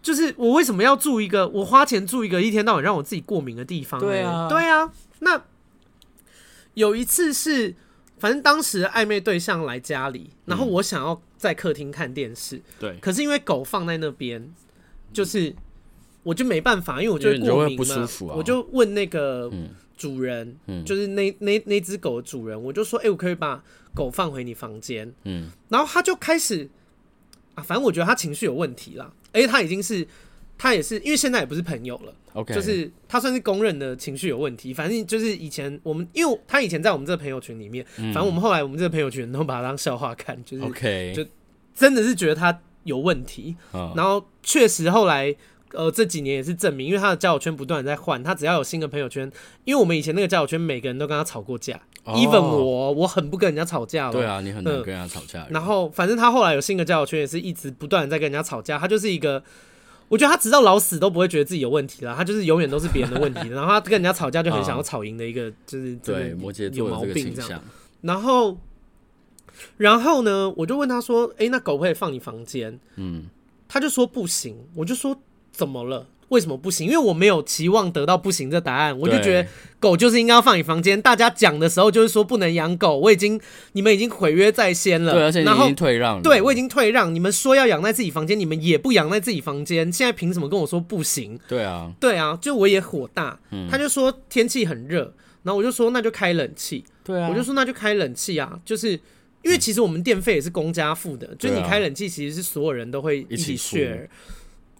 就是我为什么要住一个我花钱住一个一天到晚让我自己过敏的地方？对啊，对啊。那有一次是，反正当时暧昧对象来家里，然后我想要在客厅看电视，对，可是因为狗放在那边，就是我就没办法，因为我就过敏嘛，我就问那个主人，就是那那那只狗的主人，我就说，哎，我可以把狗放回你房间，嗯，然后他就开始啊，反正我觉得他情绪有问题啦，而且他已经是。他也是，因为现在也不是朋友了，Okay. 就是他算是公认的情绪有问题。反正就是以前我们，因为他以前在我们这个朋友群里面，嗯、反正我们后来我们这个朋友群都把他当笑话看，就是 Okay. 就真的是觉得他有问题。Oh. 然后确实后来呃这几年也是证明，因为他的交友圈不断在换，他只要有新的朋友圈，因为我们以前那个交友圈每个人都跟他吵过架、oh.，even 我我很不跟人家吵架了。对啊，你很能跟人家吵架、呃。然后反正他后来有新的交友圈，也是一直不断在跟人家吵架，他就是一个。我觉得他直到老死都不会觉得自己有问题了，他就是永远都是别人的问题。然后他跟人家吵架就很想要吵赢的一个，就是对摩羯座有毛病这样。然后，然后呢，我就问他说：“哎，那狗可以放你房间？”嗯，他就说不行。我就说怎么了？为什么不行？因为我没有期望得到不行这答案，我就觉得狗就是应该要放你房间。大家讲的时候就是说不能养狗，我已经你们已经毁约在先了，对，而且你已经退让了，对，我已经退让。你们说要养在自己房间，你们也不养在自己房间，现在凭什么跟我说不行？对啊，对啊，就我也火大。嗯，他就说天气很热，然后我就说那就开冷气。对啊，我就说那就开冷气啊，就是因为其实我们电费也是公家付的，就是你开冷气其实是所有人都会一起 share。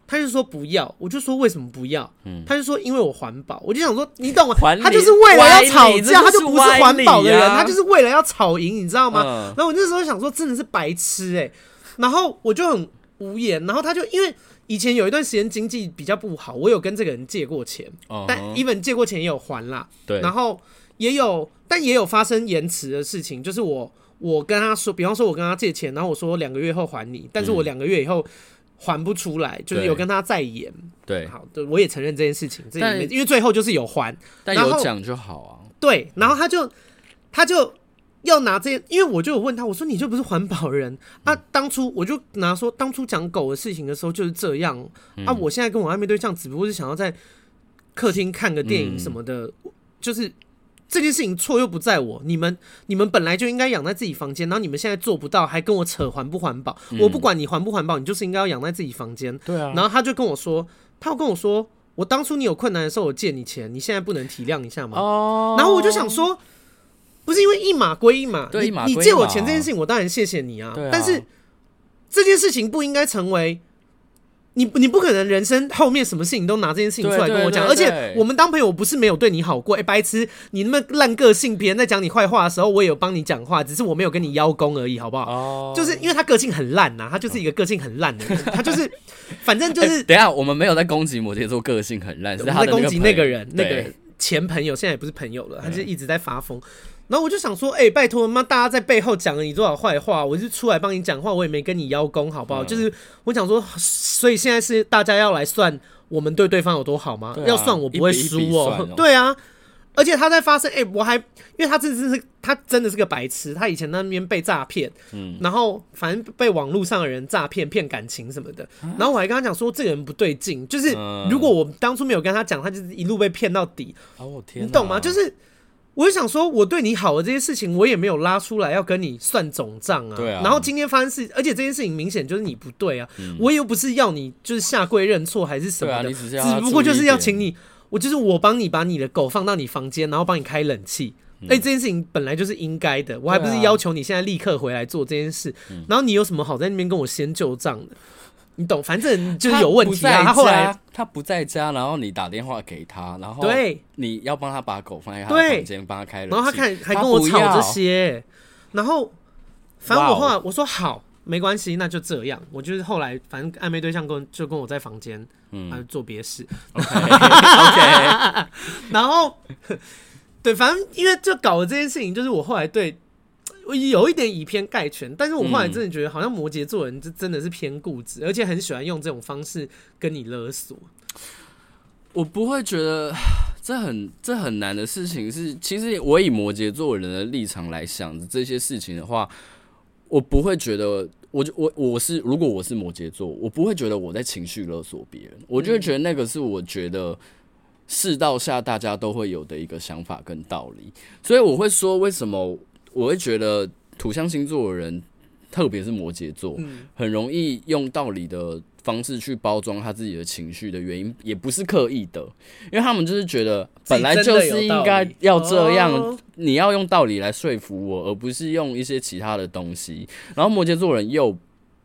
他就说不要，我就说为什么不要？嗯，他就说因为我环保，我就想说你懂吗？他就是为了要吵架，他就不是环保的人，他就是为了要吵赢，你知道吗？然后我那时候想说真的是白痴哎，然后我就很无言。然后他就因为以前有一段时间经济比较不好，我有跟这个人借过钱，但 even 借过钱也有还啦。对，然后也有，但也有发生延迟的事情，就是我我跟他说，比方说我跟他借钱，然后我说两个月后还你，但是我两个月以后。还不出来，就是有跟他再演。对，好，对，我也承认这件事情，这因为最后就是有还，但有讲就好啊。对，然后他就他就要拿这，因为我就有问他，我说你就不是环保人啊？当初我就拿说，当初讲狗的事情的时候就是这样啊。我现在跟我暧昧对象，只不过是想要在客厅看个电影什么的，就是。这件事情错又不在我，你们你们本来就应该养在自己房间，然后你们现在做不到，还跟我扯环不环保？嗯、我不管你环不环保，你就是应该要养在自己房间。对啊。然后他就跟我说，他要跟我说，我当初你有困难的时候，我借你钱，你现在不能体谅一下吗？哦。然后我就想说，不是因为一码归一码，你你借我钱这件事情，我当然谢谢你啊。啊。但是这件事情不应该成为。你你不可能人生后面什么事情都拿这件事情出来跟我讲，而且我们当朋友，我不是没有对你好过。哎、欸，白痴，你那么烂个性，别人在讲你坏话的时候，我也有帮你讲话，只是我没有跟你邀功而已，好不好？哦，就是因为他个性很烂呐，他就是一个个性很烂的人，他就是，反正就是。欸、等一下，我们没有在攻击摩羯座个性很烂，是他在攻击那个人，那个人。前朋友，现在也不是朋友了，他就一直在发疯。然后我就想说，哎、欸，拜托妈，大家在背后讲了你多少坏话，我就出来帮你讲话，我也没跟你邀功，好不好？就是我想说，所以现在是大家要来算我们对对方有多好吗？要算我不会输哦。对啊。而且他在发生，哎、欸，我还因为他真的是他真的是个白痴，他以前那边被诈骗，嗯，然后反正被网络上的人诈骗骗感情什么的，然后我还跟他讲说这个人不对劲，就是如果我当初没有跟他讲，他就是一路被骗到底。哦，我天，你懂吗？就是我就想说，我对你好的这些事情，我也没有拉出来要跟你算总账啊。对啊。然后今天发生事，而且这件事情明显就是你不对啊，我又不是要你就是下跪认错还是什么的，只不过就是要请你。我就是我帮你把你的狗放到你房间，然后帮你开冷气。哎、嗯，这件事情本来就是应该的，我还不是要求你现在立刻回来做这件事。啊、然后你有什么好在那边跟我先旧账的？你懂？反正就是有问题啊。他后来他不在家，然后你打电话给他，然后对，你要帮他把狗放在他的房间，帮他开。然后他看还跟我吵这些，然后反正我后来我说好。没关系，那就这样。我就是后来，反正暧昧对象跟就跟我在房间，嗯，做别的事。OK，OK。然后，对，反正因为就搞了这件事情，就是我后来对我有一点以偏概全，但是我后来真的觉得，好像摩羯座人就真的是偏固执，而且很喜欢用这种方式跟你勒索。我不会觉得 这很这很难的事情是，其实我以摩羯座人的立场来想这些事情的话。我不会觉得，我我我是如果我是摩羯座，我不会觉得我在情绪勒索别人，我就会觉得那个是我觉得世道下大家都会有的一个想法跟道理，所以我会说，为什么我会觉得土象星座的人，特别是摩羯座，很容易用道理的方式去包装他自己的情绪的原因，也不是刻意的，因为他们就是觉得本来就是应该要这样，你要用道理来说服我，而不是用一些其他的东西。然后摩羯座人又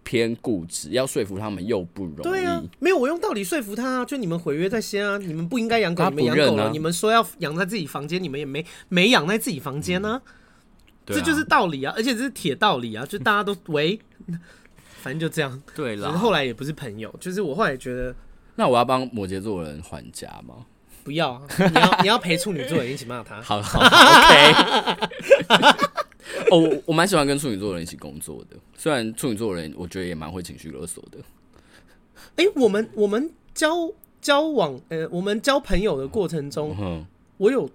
偏固执，要说服他们又不容易。对啊，没有我用道理说服他，就你们毁约在先啊，你们不应该养狗，你们养狗了，你们说要养在自己房间，你们也没没养在自己房间呢，这就是道理啊，而且这是铁道理啊，就大家都喂。反正就这样，对了。后来也不是朋友，就是我后来觉得，那我要帮摩羯座的人还家吗？不要啊，你要你要陪处女座的人一起骂他。好好，好，OK。哦，我我蛮喜欢跟处女座的人一起工作的，虽然处女座的人我觉得也蛮会情绪勒索的。哎、欸，我们我们交交往，呃，我们交朋友的过程中，嗯、我有。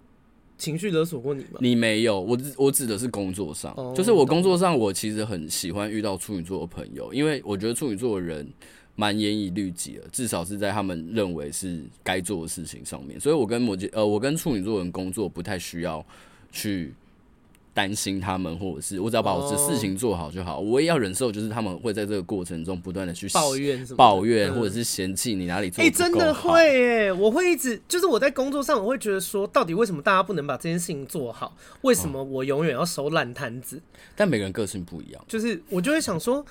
情绪勒索过你吗？你没有，我我指的是工作上，oh, 就是我工作上，我其实很喜欢遇到处女座的朋友，因为我觉得处女座的人蛮严以律己的，至少是在他们认为是该做的事情上面，所以我跟摩羯呃，我跟处女座人工作不太需要去。担心他们，或者是我只要把我的事情做好就好。我也要忍受，就是他们会在这个过程中不断的去抱怨、抱怨，或者是嫌弃你哪里做不够好。哎，真的会哎，我会一直就是我在工作上，我会觉得说，到底为什么大家不能把这件事情做好？为什么我永远要收烂摊子？但每个人个性不一样，就是我就会想说，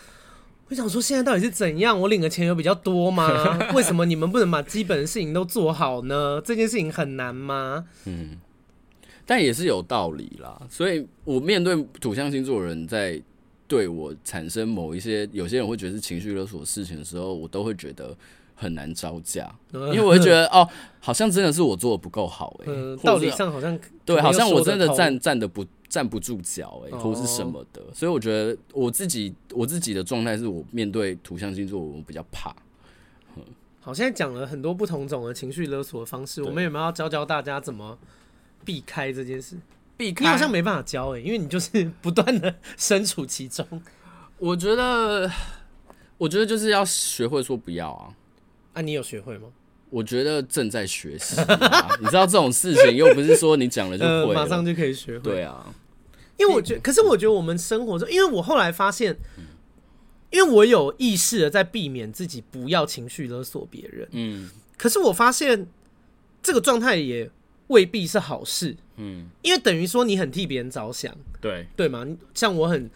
我想说现在到底是怎样？我领的钱有比较多吗？为什么你们不能把基本的事情都做好呢？这件事情很难吗？嗯。但也是有道理啦，所以我面对土象星座的人在对我产生某一些，有些人会觉得是情绪勒索的事情的时候，我都会觉得很难招架，因为我会觉得哦，好像真的是我做的不够好哎、欸，道理上好像对，好像我真的站站的不站不住脚哎、欸，或是什么的，所以我觉得我自己我自己的状态是我面对土象星座我比较怕。好，现在讲了很多不同种的情绪勒索的方式，我们有没有要教教大家怎么？避开这件事，避开你好像没办法教诶、欸，因为你就是 不断的身处其中。我觉得，我觉得就是要学会说不要啊。啊，你有学会吗？我觉得正在学习、啊。你知道这种事情又不是说你讲了就会了、呃，马上就可以学会。对啊，因为我觉得，可是我觉得我们生活中，因为我后来发现，因为我有意识的在避免自己不要情绪勒索别人。嗯，可是我发现这个状态也。未必是好事，嗯，因为等于说你很替别人着想，对。对吗？像我很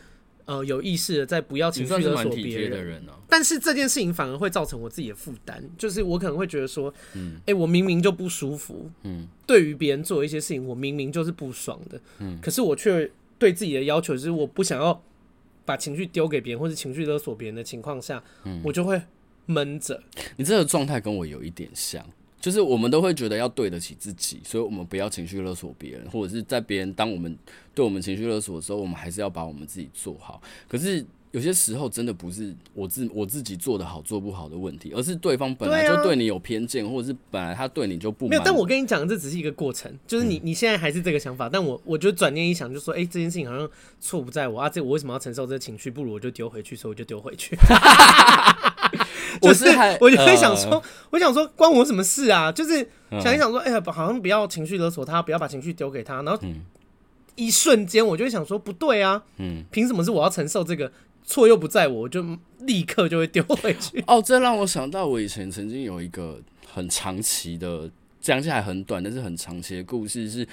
呃有意识的在不要情绪勒索别人，人啊、但是这件事情反而会造成我自己的负担，就是我可能会觉得说，嗯，哎、欸，我明明就不舒服，嗯，对于别人做一些事情，我明明就是不爽的，嗯，可是我却对自己的要求就是我不想要把情绪丢给别人或者情绪勒索别人的情况下，嗯，我就会闷着。你这个状态跟我有一点像。就是我们都会觉得要对得起自己，所以我们不要情绪勒索别人，或者是在别人当我们对我们情绪勒索的时候，我们还是要把我们自己做好。可是有些时候真的不是我自我自己做的好做不好的问题，而是对方本来就对你有偏见，啊、或者是本来他对你就不满。没有，但我跟你讲，这只是一个过程，就是你你现在还是这个想法，嗯、但我我觉得转念一想，就说，哎、欸，这件事情好像错不在我啊，这我为什么要承受这个情绪？不如我就丢回去，所以我就丢回去。我是，我就会想说，呃、我想说，关我什么事啊？就是想一想说，哎呀，好像不要情绪勒索他，不要把情绪丢给他。然后一瞬间，我就会想说，不对啊，嗯，凭什么是我要承受这个？错又不在我，我就立刻就会丢回去。哦，这让我想到我以前曾经有一个很长期的，讲起来很短，但是很长期的故事是，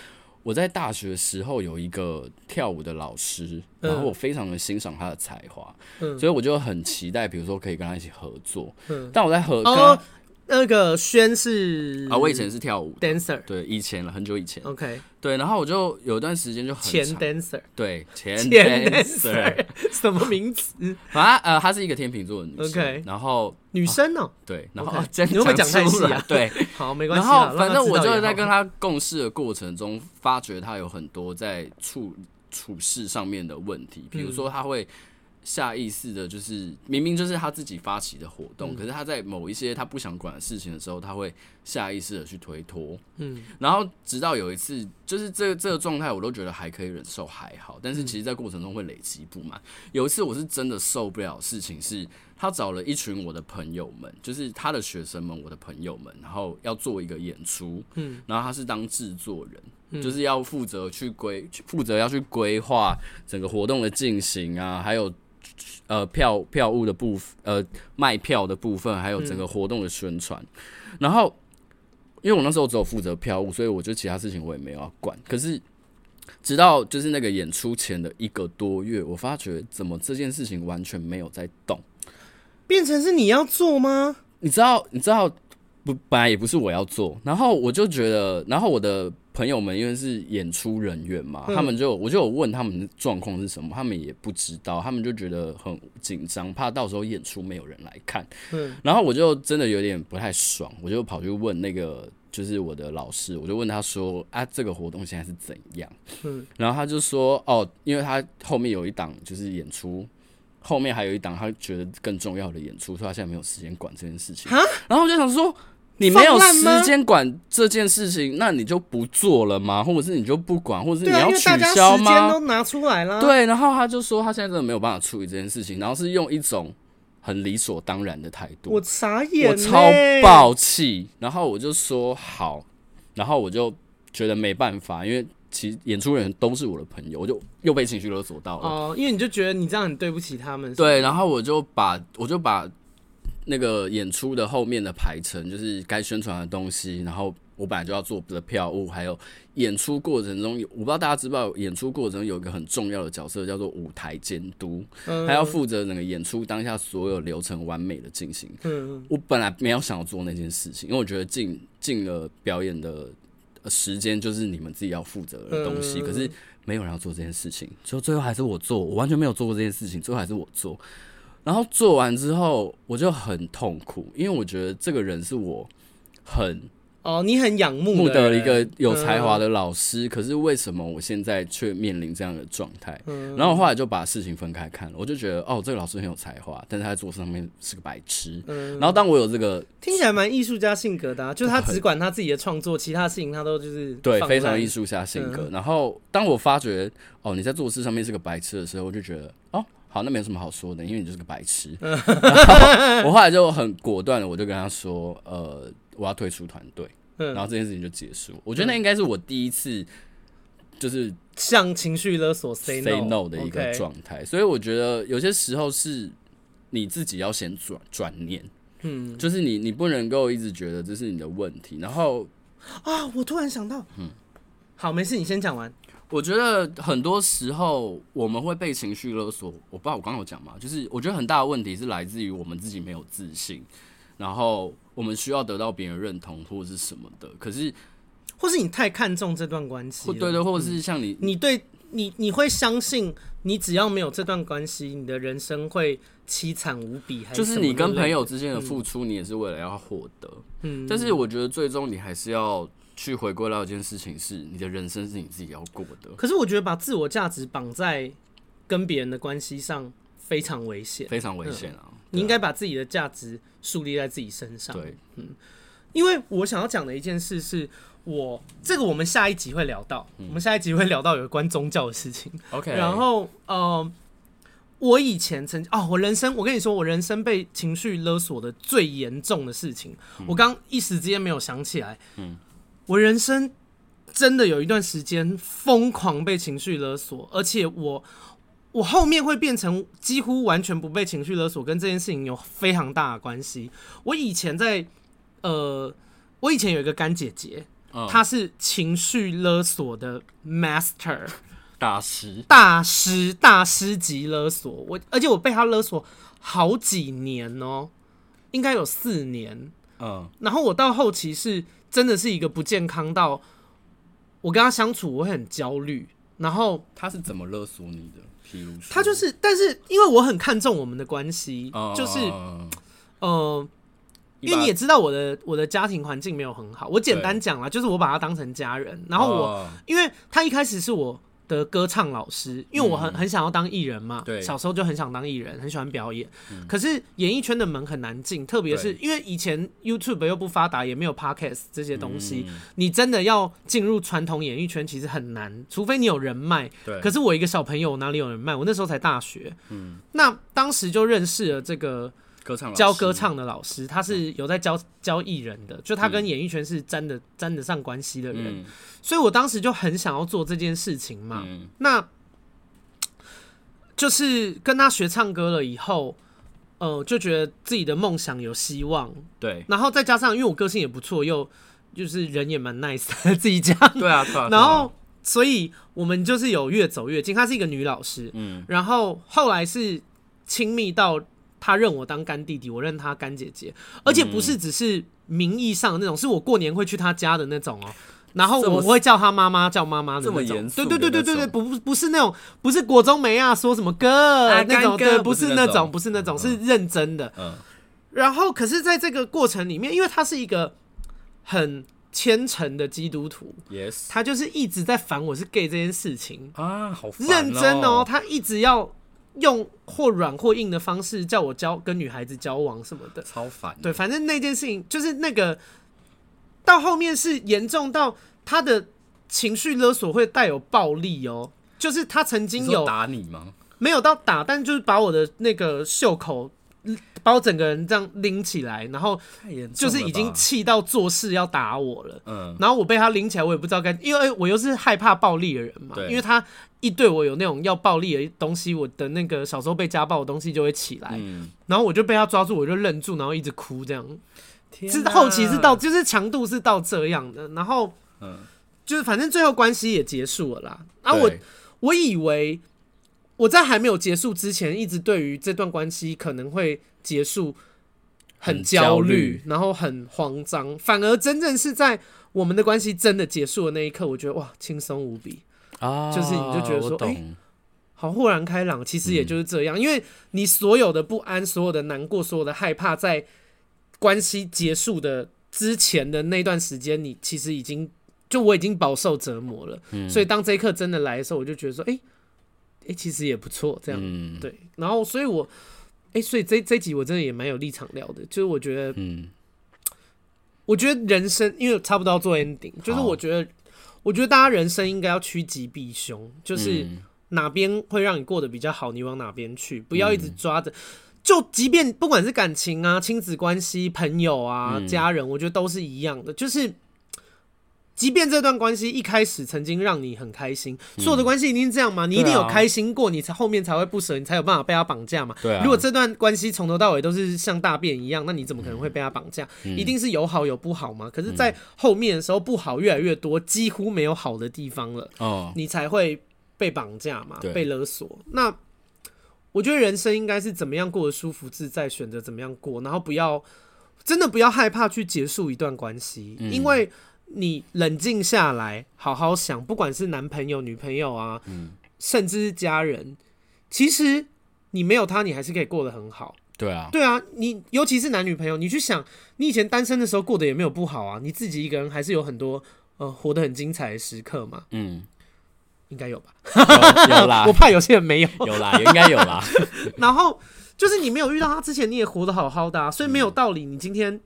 我在大学的时候有一个跳舞的老师，然后我非常的欣赏他的才华，嗯、所以我就很期待，比如说可以跟他一起合作。嗯、但我在合作。那个轩是啊，我以前是跳舞 dancer，对，以前了，很久以前。OK，对，然后我就有一段时间就很前 dancer，对，前 dancer，什么名词？啊，呃，她是一个天秤座的女生，OK，然后女生哦，对，然后 你会讲太细啊？对，好，没关系。然后反正我就是在跟她共事的过程中，发觉她有很多在处处事上面的问题，比如说她会。下意识的，就是明明就是他自己发起的活动，嗯、可是他在某一些他不想管的事情的时候，他会下意识的去推脱。嗯，然后直到有一次，就是这个这个状态，我都觉得还可以忍受，还好。但是其实，在过程中会累积不满。有一次，我是真的受不了事情，是他找了一群我的朋友们，就是他的学生们，我的朋友们，然后要做一个演出。嗯，然后他是当制作人，嗯、就是要负责去规，负责要去规划整个活动的进行啊，还有。呃，票票务的部分，呃，卖票的部分，还有整个活动的宣传。嗯、然后，因为我那时候只有负责票务，所以我觉得其他事情我也没有要管。可是，直到就是那个演出前的一个多月，我发觉怎么这件事情完全没有在动，变成是你要做吗？你知道，你知道，不，本来也不是我要做。然后我就觉得，然后我的。朋友们因为是演出人员嘛，嗯、他们就我就有问他们的状况是什么，他们也不知道，他们就觉得很紧张，怕到时候演出没有人来看。嗯，然后我就真的有点不太爽，我就跑去问那个就是我的老师，我就问他说啊，这个活动现在是怎样？嗯，然后他就说哦，因为他后面有一档就是演出，后面还有一档他觉得更重要的演出，所以他现在没有时间管这件事情。哈然后我就想说。你没有时间管这件事情，那你就不做了吗？或者是你就不管，或者是你要取消吗？时间都拿出来了。对，然后他就说他现在真的没有办法处理这件事情，然后是用一种很理所当然的态度。我傻眼，我超爆气。然后我就说好，然后我就觉得没办法，因为其实演出人都是我的朋友，我就又被情绪勒索到了。哦，因为你就觉得你这样很对不起他们。对，然后我就把我就把。那个演出的后面的排程，就是该宣传的东西，然后我本来就要做的票务，还有演出过程中，我不知道大家知不知道，演出过程中有一个很重要的角色叫做舞台监督，嗯、还要负责整个演出当下所有流程完美的进行。嗯、我本来没有想要做那件事情，因为我觉得进进了表演的时间就是你们自己要负责的东西，嗯、可是没有人要做这件事情，所以最后还是我做，我完全没有做过这件事情，最后还是我做。然后做完之后，我就很痛苦，因为我觉得这个人是我很哦，你很仰慕的一个有才华的老师，嗯、可是为什么我现在却面临这样的状态？嗯、然后我后来就把事情分开看了，我就觉得哦，这个老师很有才华，但是他在做事上面是个白痴。嗯、然后当我有这个听起来蛮艺术家性格的、啊，就是他只管他自己的创作，其他事情他都就是对非常艺术家性格。嗯、然后当我发觉哦，你在做事上面是个白痴的时候，我就觉得哦。好，那没有什么好说的，因为你就是个白痴。我后来就很果断的，我就跟他说，呃，我要退出团队，嗯、然后这件事情就结束。我觉得那应该是我第一次，就是向情绪勒索 say no, say no 的一个状态。所以我觉得有些时候是你自己要先转转念，嗯，就是你你不能够一直觉得这是你的问题。然后啊，我突然想到，嗯，好，没事，你先讲完。我觉得很多时候我们会被情绪勒索，我不知道我刚刚有讲吗？就是我觉得很大的问题是来自于我们自己没有自信，然后我们需要得到别人认同或者是什么的。可是，或是你太看重这段关系，对对，或者是像你，你对你你会相信，你只要没有这段关系，你的人生会凄惨无比，还是就是你跟朋友之间的付出，你也是为了要获得。嗯，但是我觉得最终你还是要去回归到一件事情，是你的人生是你自己要过的。可是我觉得把自我价值绑在跟别人的关系上非常危险，非常危险啊！你应该把自己的价值树立在自己身上。对，嗯，因为我想要讲的一件事是。我这个我们下一集会聊到，嗯、我们下一集会聊到有关宗教的事情。OK，然后呃，我以前曾哦，我人生我跟你说，我人生被情绪勒索的最严重的事情，嗯、我刚一时之间没有想起来。嗯，我人生真的有一段时间疯狂被情绪勒索，而且我我后面会变成几乎完全不被情绪勒索，跟这件事情有非常大的关系。我以前在呃，我以前有一个干姐姐。她是情绪勒索的 master 大师，大师大师级勒索我，而且我被他勒索好几年哦，应该有四年。嗯，然后我到后期是真的是一个不健康到我跟他相处我会很焦虑。然后他是怎么勒索你的？譬如说，他就是，但是因为我很看重我们的关系，就是，呃。因为你也知道我的我的家庭环境没有很好，我简单讲啦，就是我把他当成家人。然后我，因为他一开始是我的歌唱老师，因为我很很想要当艺人嘛，对，小时候就很想当艺人，很喜欢表演。可是演艺圈的门很难进，特别是因为以前 YouTube 又不发达，也没有 Podcast 这些东西，你真的要进入传统演艺圈其实很难，除非你有人脉。对，可是我一个小朋友哪里有人脉？我那时候才大学。嗯，那当时就认识了这个。歌唱教歌唱的老师，他是有在教教艺人的，就他跟演艺圈是沾的沾得上关系的人，嗯、所以我当时就很想要做这件事情嘛。嗯、那就是跟他学唱歌了以后，呃，就觉得自己的梦想有希望。对，然后再加上因为我个性也不错，又就是人也蛮 nice 的，自己讲。对啊，对啊。然后，所以我们就是有越走越近。她是一个女老师，嗯，然后后来是亲密到。他认我当干弟弟，我认他干姐姐，而且不是只是名义上的那种，是我过年会去他家的那种哦。然后我会叫他妈妈，叫妈妈的那种。对对对对对对，不不是那种，不是国中梅啊说什么哥那种，对，不是那种，不是那种，是认真的。然后，可是在这个过程里面，因为他是一个很虔诚的基督徒，yes，他就是一直在烦我是 gay 这件事情啊，好认真哦，他一直要。用或软或硬的方式叫我交跟女孩子交往什么的，超烦。对，反正那件事情就是那个到后面是严重到他的情绪勒索会带有暴力哦，就是他曾经有打你吗？没有到打，但就是把我的那个袖口。把我整个人这样拎起来，然后就是已经气到做事要打我了。嗯，然后我被他拎起来，我也不知道该，因为我又是害怕暴力的人嘛。对，因为他一对我有那种要暴力的东西，我的那个小时候被家暴的东西就会起来。嗯，然后我就被他抓住，我就愣住，然后一直哭这样。是后期是到就是强度是到这样的，然后嗯，就是反正最后关系也结束了啦。啊，我我以为。我在还没有结束之前，一直对于这段关系可能会结束很焦虑，然后很慌张。反而真正是在我们的关系真的结束的那一刻，我觉得哇，轻松无比啊！就是你就觉得说，哎，好豁然开朗。其实也就是这样，因为你所有的不安、所有的难过、所有的害怕，在关系结束的之前的那段时间，你其实已经就我已经饱受折磨了。所以当这一刻真的来的时候，我就觉得说，哎。哎、欸，其实也不错，这样、嗯、对。然后，所以我，哎、欸，所以这这集我真的也蛮有立场聊的，就是我觉得，嗯，我觉得人生因为差不多要做 ending，就是我觉得，我觉得大家人生应该要趋吉避凶，就是哪边会让你过得比较好，你往哪边去，不要一直抓着。嗯、就即便不管是感情啊、亲子关系、朋友啊、嗯、家人，我觉得都是一样的，就是。即便这段关系一开始曾经让你很开心，所有的关系一定是这样吗？你一定有开心过，你才后面才会不舍，你才有办法被他绑架嘛？对啊。如果这段关系从头到尾都是像大便一样，那你怎么可能会被他绑架？一定是有好有不好嘛？可是，在后面的时候，不好越来越多，几乎没有好的地方了，哦，你才会被绑架嘛？被勒索。那我觉得人生应该是怎么样过得舒服自在，选择怎么样过，然后不要真的不要害怕去结束一段关系，因为。你冷静下来，好好想，不管是男朋友、女朋友啊，嗯、甚至是家人，其实你没有他，你还是可以过得很好。对啊，对啊，你尤其是男女朋友，你去想，你以前单身的时候过得也没有不好啊，你自己一个人还是有很多呃活得很精彩的时刻嘛。嗯，应该有吧？有，有啦，我怕有些人没有。有啦，应该有啦。然后就是你没有遇到他之前，你也活得好好的啊，所以没有道理，你今天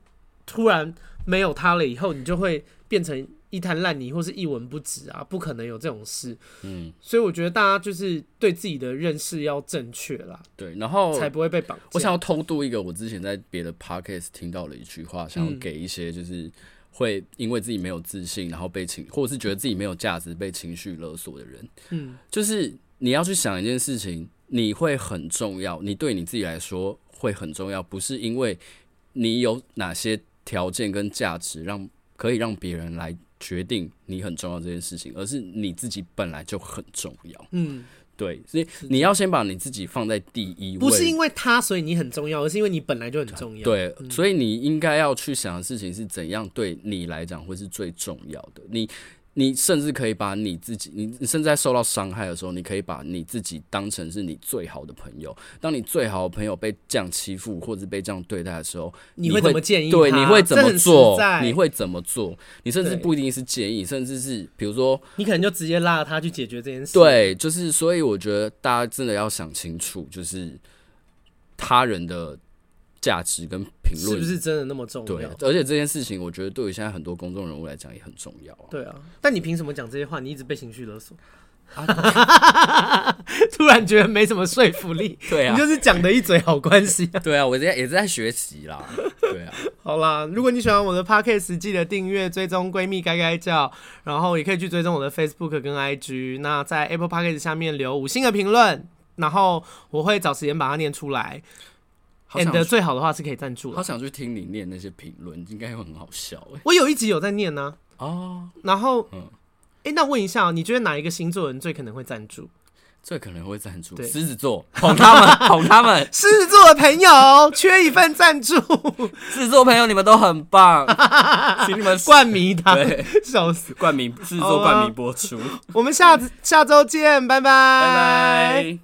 突然没有他了以后，你就会变成。一滩烂泥或是一文不值啊，不可能有这种事。嗯，所以我觉得大家就是对自己的认识要正确啦。对，然后才不会被绑架。我想要偷渡一个我之前在别的 podcast 听到的一句话，想要给一些就是会因为自己没有自信，然后被情或者是觉得自己没有价值被情绪勒索的人。嗯，就是你要去想一件事情，你会很重要，你对你自己来说会很重要，不是因为你有哪些条件跟价值让可以让别人来。决定你很重要这件事情，而是你自己本来就很重要。嗯，对，所以你要先把你自己放在第一位。不是因为他所以你很重要，而是因为你本来就很重要。对，所以你应该要去想的事情是怎样对你来讲会是最重要的。你。你甚至可以把你自己，你你甚至在受到伤害的时候，你可以把你自己当成是你最好的朋友。当你最好的朋友被这样欺负或者被这样对待的时候，你会怎么建议？对，你会怎么做？你会怎么做？你甚至不一定是建议，甚至是比如说，你可能就直接拉着他去解决这件事。对，就是所以我觉得大家真的要想清楚，就是他人的。价值跟评论是不是真的那么重要？对，而且这件事情，我觉得对于现在很多公众人物来讲也很重要啊。对啊，但你凭什么讲这些话？你一直被情绪勒索，啊、突然觉得没什么说服力。对啊，你就是讲的一嘴好关系啊。对啊，我在也是在学习啦。对啊，好啦，如果你喜欢我的 Podcast，记得订阅、追踪闺蜜该该叫，然后也可以去追踪我的 Facebook 跟 IG。那在 Apple Podcast 下面留五星的评论，然后我会找时间把它念出来。And 最好的话是可以赞助。好想去听你念那些评论，应该会很好笑哎。我有一集有在念呢。哦，然后，嗯，哎，那问一下，你觉得哪一个星座人最可能会赞助？最可能会赞助狮子座，捧他们，捧他们。狮子座的朋友缺一份赞助。狮子座朋友，你们都很棒，请你们冠名他，笑死，冠名狮子座冠名播出。我们下下周见，拜拜，拜拜。